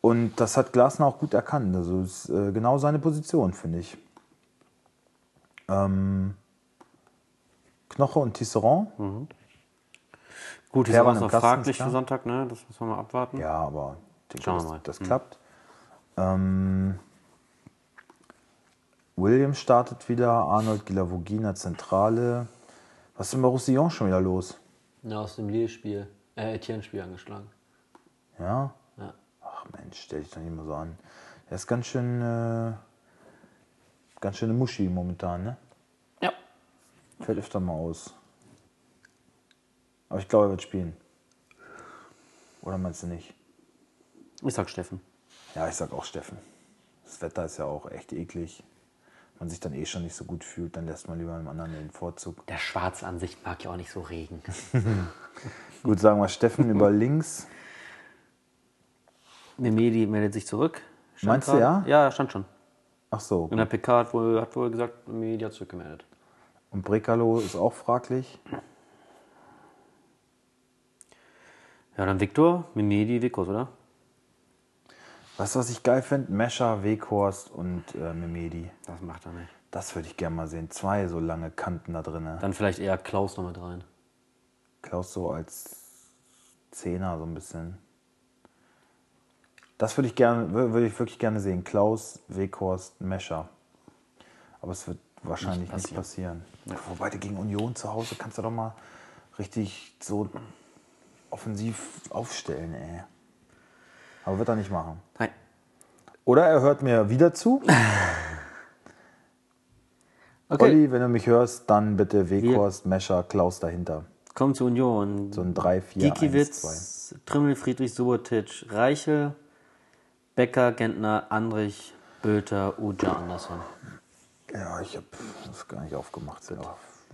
Und das hat Glasner auch gut erkannt. Also ist äh, genau seine Position, finde ich. Ähm, Knoche und Tisserand. Gut, die Hermann ist im noch fraglich für Sonntag, ne? Das müssen wir mal abwarten. Ja, aber denke, Schauen wir das, mal. das Hm. klappt. Ähm, Williams startet wieder, Arnold Gilavogina Zentrale. Was ist denn bei Roussillon schon wieder los? Ja, aus dem Lille-Spiel, äh, Etienne-Spiel angeschlagen. Ja? Ja. Ach Mensch, stell dich doch nicht mal so an. Er ist ganz schön, äh, ganz schöne Muschi momentan, ne? Ja. Fällt öfter mal aus. Aber ich glaube, er wird spielen. Oder meinst du nicht? Ich sag Steffen. Ja, ich sag auch Steffen. Das Wetter ist ja auch echt eklig. Man sich dann eh schon nicht so gut fühlt, dann lässt man lieber einem anderen den Vorzug. Der Schwarze an sich mag ja auch nicht so Regen. Gut, sagen wir Steffen über links. Memedi meldet sich zurück. Stand Meinst du, gerade. Ja, stand schon. Ach so. In der PK hat wohl, hat wohl gesagt, Memedi hat zurückgemeldet. Und Brekalo ist auch fraglich. Ja, dann Viktor, Memedi, Vikos, oder? Weißt du, was ich geil finde? Mescher, Weghorst und äh, Memedi. Das macht er nicht. Das würde ich gerne mal sehen. Zwei so lange Kanten da drin. Dann vielleicht eher Klaus noch mit rein. Klaus so als Zehner so ein bisschen. Das würde ich gerne, wür- würde ich wirklich gerne sehen. Klaus, Weghorst, Mescher. Aber es wird wahrscheinlich nicht passieren. Wobei du gegen Union zu Hause kannst du doch mal richtig so offensiv aufstellen, ey. Aber wird er nicht machen. Nein. Oder er hört mir wieder zu. Okay. Olli, wenn du mich hörst, dann bitte Weghorst, Mescher, Klaus dahinter. Kommen zu Union. So ein 3, 4, 1, 2. Gikiewicz, Trimmel, Friedrich, Subotic, Reichel, Becker, Gentner, Andrich, Bülter, Uja, Andersson. Ja, ich habe das gar nicht aufgemacht. Ist ja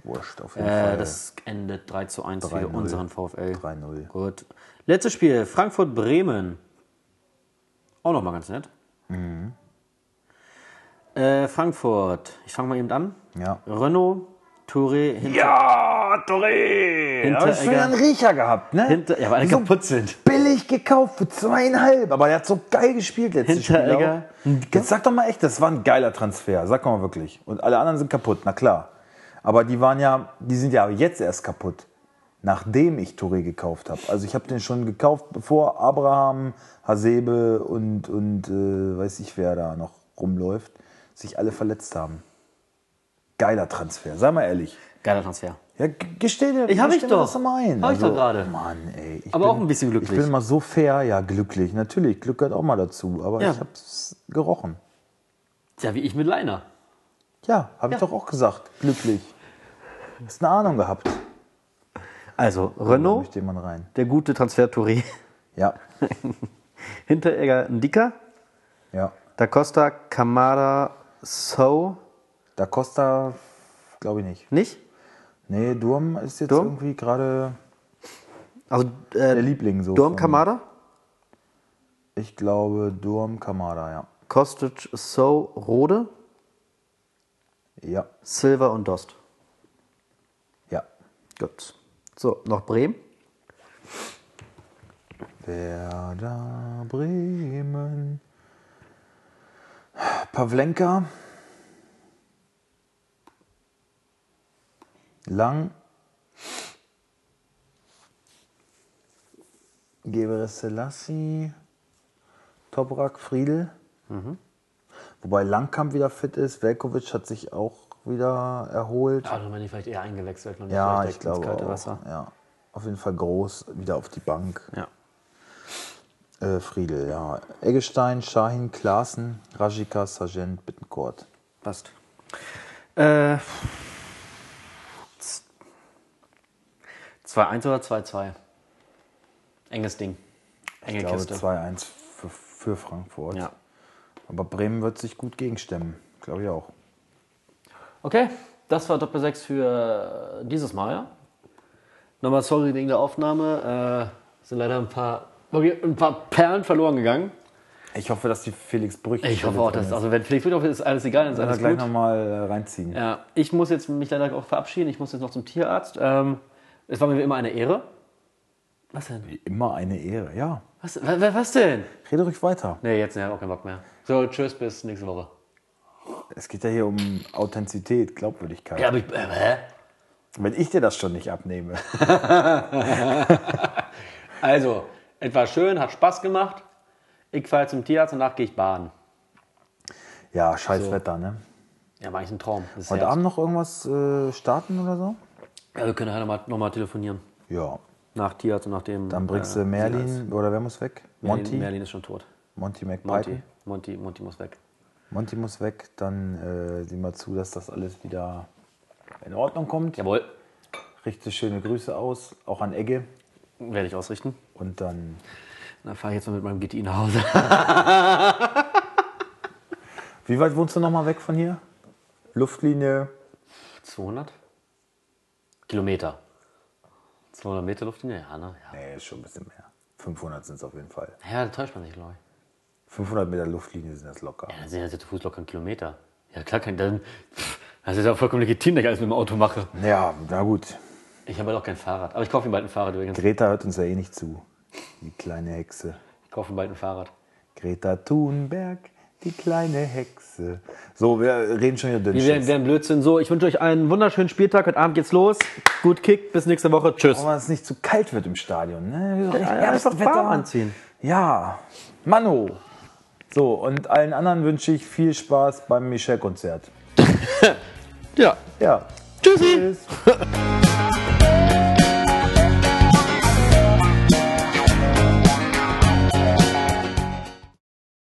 wurscht auf jeden Äh, Fall. das endet 3 zu 1 für 3-0. unseren VfL. 3-0. Gut. Letztes Spiel, Frankfurt-Bremen. Auch nochmal ganz nett. Mhm. Äh, Frankfurt, ich fange mal eben an. Ja. Renault, Touré, hinter, Ja, Hinteregger. Da hast du einen Riecher gehabt, ne? hinter, ja, weil alle so kaputt sind. billig gekauft für zweieinhalb. Aber der hat so geil gespielt letztes Spiel. Hinteregger. auch. Jetzt sag doch mal echt, das war ein geiler Transfer. Sag doch mal wirklich. Und alle anderen sind kaputt, na klar. Aber die waren ja, die sind ja jetzt erst kaputt. Nachdem ich Touré gekauft habe. Also ich habe den schon gekauft, bevor Abraham, Hasebe und, und äh, weiß ich wer da noch rumläuft, sich alle verletzt haben. Geiler Transfer, sei mal ehrlich. Geiler Transfer. Ja, gesteh dir, Ich hab ich doch. das mal ein. Hab ich doch gerade. Mann, ey. Ich Aber auch ein bisschen glücklich. Ich bin immer so fair, ja, glücklich. Natürlich, Glück gehört auch mal dazu. Aber Ja. ich hab's gerochen. Ja, wie ich mit Leiner. Ja, habe ich doch auch gesagt. Glücklich. Hast eine Ahnung gehabt. Also, Renault, der gute Transfer Touré. Ja, Hinteregger, Ndika. ja. Da Costa, Kamada, So. Da Costa, glaube ich nicht. Nicht? Nee, Durm ist jetzt Durm? irgendwie gerade Also, der äh, Liebling so. Durm, Kamada, Ich glaube Durm Kamada, ja. Kostic, So, Rode, Ja, Silva und Dost. ja. Gut. So, noch Bremen. Werder Bremen. Pavlenka. Lang. Gebre Selassie. Toprak, Friedel. Wobei Langkamp wieder fit ist. Velkovic hat sich auch wieder erholt. Dann meine ich vielleicht eher eingewechselt und nicht Ja, ich glaube kalte. Wasser. Ja, auf jeden Fall groß, wieder auf die Bank. Ja. Äh, Friedel, ja. Eggestein, Shahin, Klaassen, Rajika, Sargent, Bittencourt. Passt. Äh, 2-1 oder 2-2? Enges Ding. Enge Ich glaube Kiste. 2-1 für, für Frankfurt. Ja. Aber Bremen wird sich gut gegenstemmen. Glaube ich auch. Okay, das war Doppel 6 für dieses Mal. Ja? Nochmal sorry wegen der Aufnahme. Äh, sind leider ein paar, ein paar Perlen verloren gegangen. Ich hoffe, dass die Felix Brüch. Ich hoffe auch, dass, also wenn Felix Friedhoff ist, alles egal, dann ist alles gleich nochmal äh, reinziehen. Ja, ich muss jetzt mich leider auch verabschieden. Ich muss jetzt noch zum Tierarzt. Ähm, es war mir wie immer eine Ehre. Was denn? Immer eine Ehre, ja. Was, wa- wa- was denn? Rede ruhig weiter. Nee, jetzt ne, auch keinen Bock mehr. So, tschüss, bis nächste Woche. Es geht ja hier um Authentizität, Glaubwürdigkeit. Ja, aber ich, äh, hä? Wenn ich dir das schon nicht abnehme. Also, es war schön, hat Spaß gemacht. Ich fahre zum Tierarzt, danach gehe ich baden. Ja, scheiß Wetter, ne? Ja, war eigentlich ein Traum. Heute. Abend noch irgendwas äh, starten oder so? Ja, wir können halt nochmal noch mal telefonieren. Ja. Nach Tierarzt und nach dem. Dann bringst du äh, Merlin, Tierarzt. oder wer muss weg? Merlin, Monty? Merlin ist schon tot. Monty Monty, McPython. Monty, Monty muss weg. Monty muss weg. Dann äh, sieh mal zu, dass das alles wieder in Ordnung kommt. Jawohl, Richte schöne Grüße aus, auch an Egge. werde ich ausrichten. Und dann Dann fahre ich jetzt mal mit meinem GTI nach Hause. Wie weit wohnst du nochmal weg von hier? Luftlinie 200 Kilometer. 200 Meter Luftlinie? Ja, ne? Ja, Nee, ist schon ein bisschen mehr. 500 sind es auf jeden Fall. ja da täuscht man sich, glaube ich. 500 Meter Luftlinie sind das locker. Ja, dann sind das zu Fuß locker ein Kilometer. Ja, klar, kann, dann, pff, das ist ja vollkommen legitim, dass ich alles mit dem Auto mache. Ja, na gut. Ich habe halt auch kein Fahrrad. Aber ich kaufe mir bald ein Fahrrad übrigens. Greta hört uns ja eh nicht zu. Die kleine Hexe. Ich kaufe mir bald ein Fahrrad. Greta Thunberg, die kleine Hexe. So, wir reden schon wieder dünn. Wir werden, werden Blödsinn. So, ich wünsche euch einen wunderschönen Spieltag. Heute Abend geht's los. Gut Kick. Bis nächste Woche. Tschüss. Aber es nicht zu kalt wird im Stadion. Ne? Ja, einfach warm anziehen. Ja, Mano. So, und allen anderen wünsche ich viel Spaß beim Michel-Konzert. Ja. Ja. Tschüssi. Tschüss.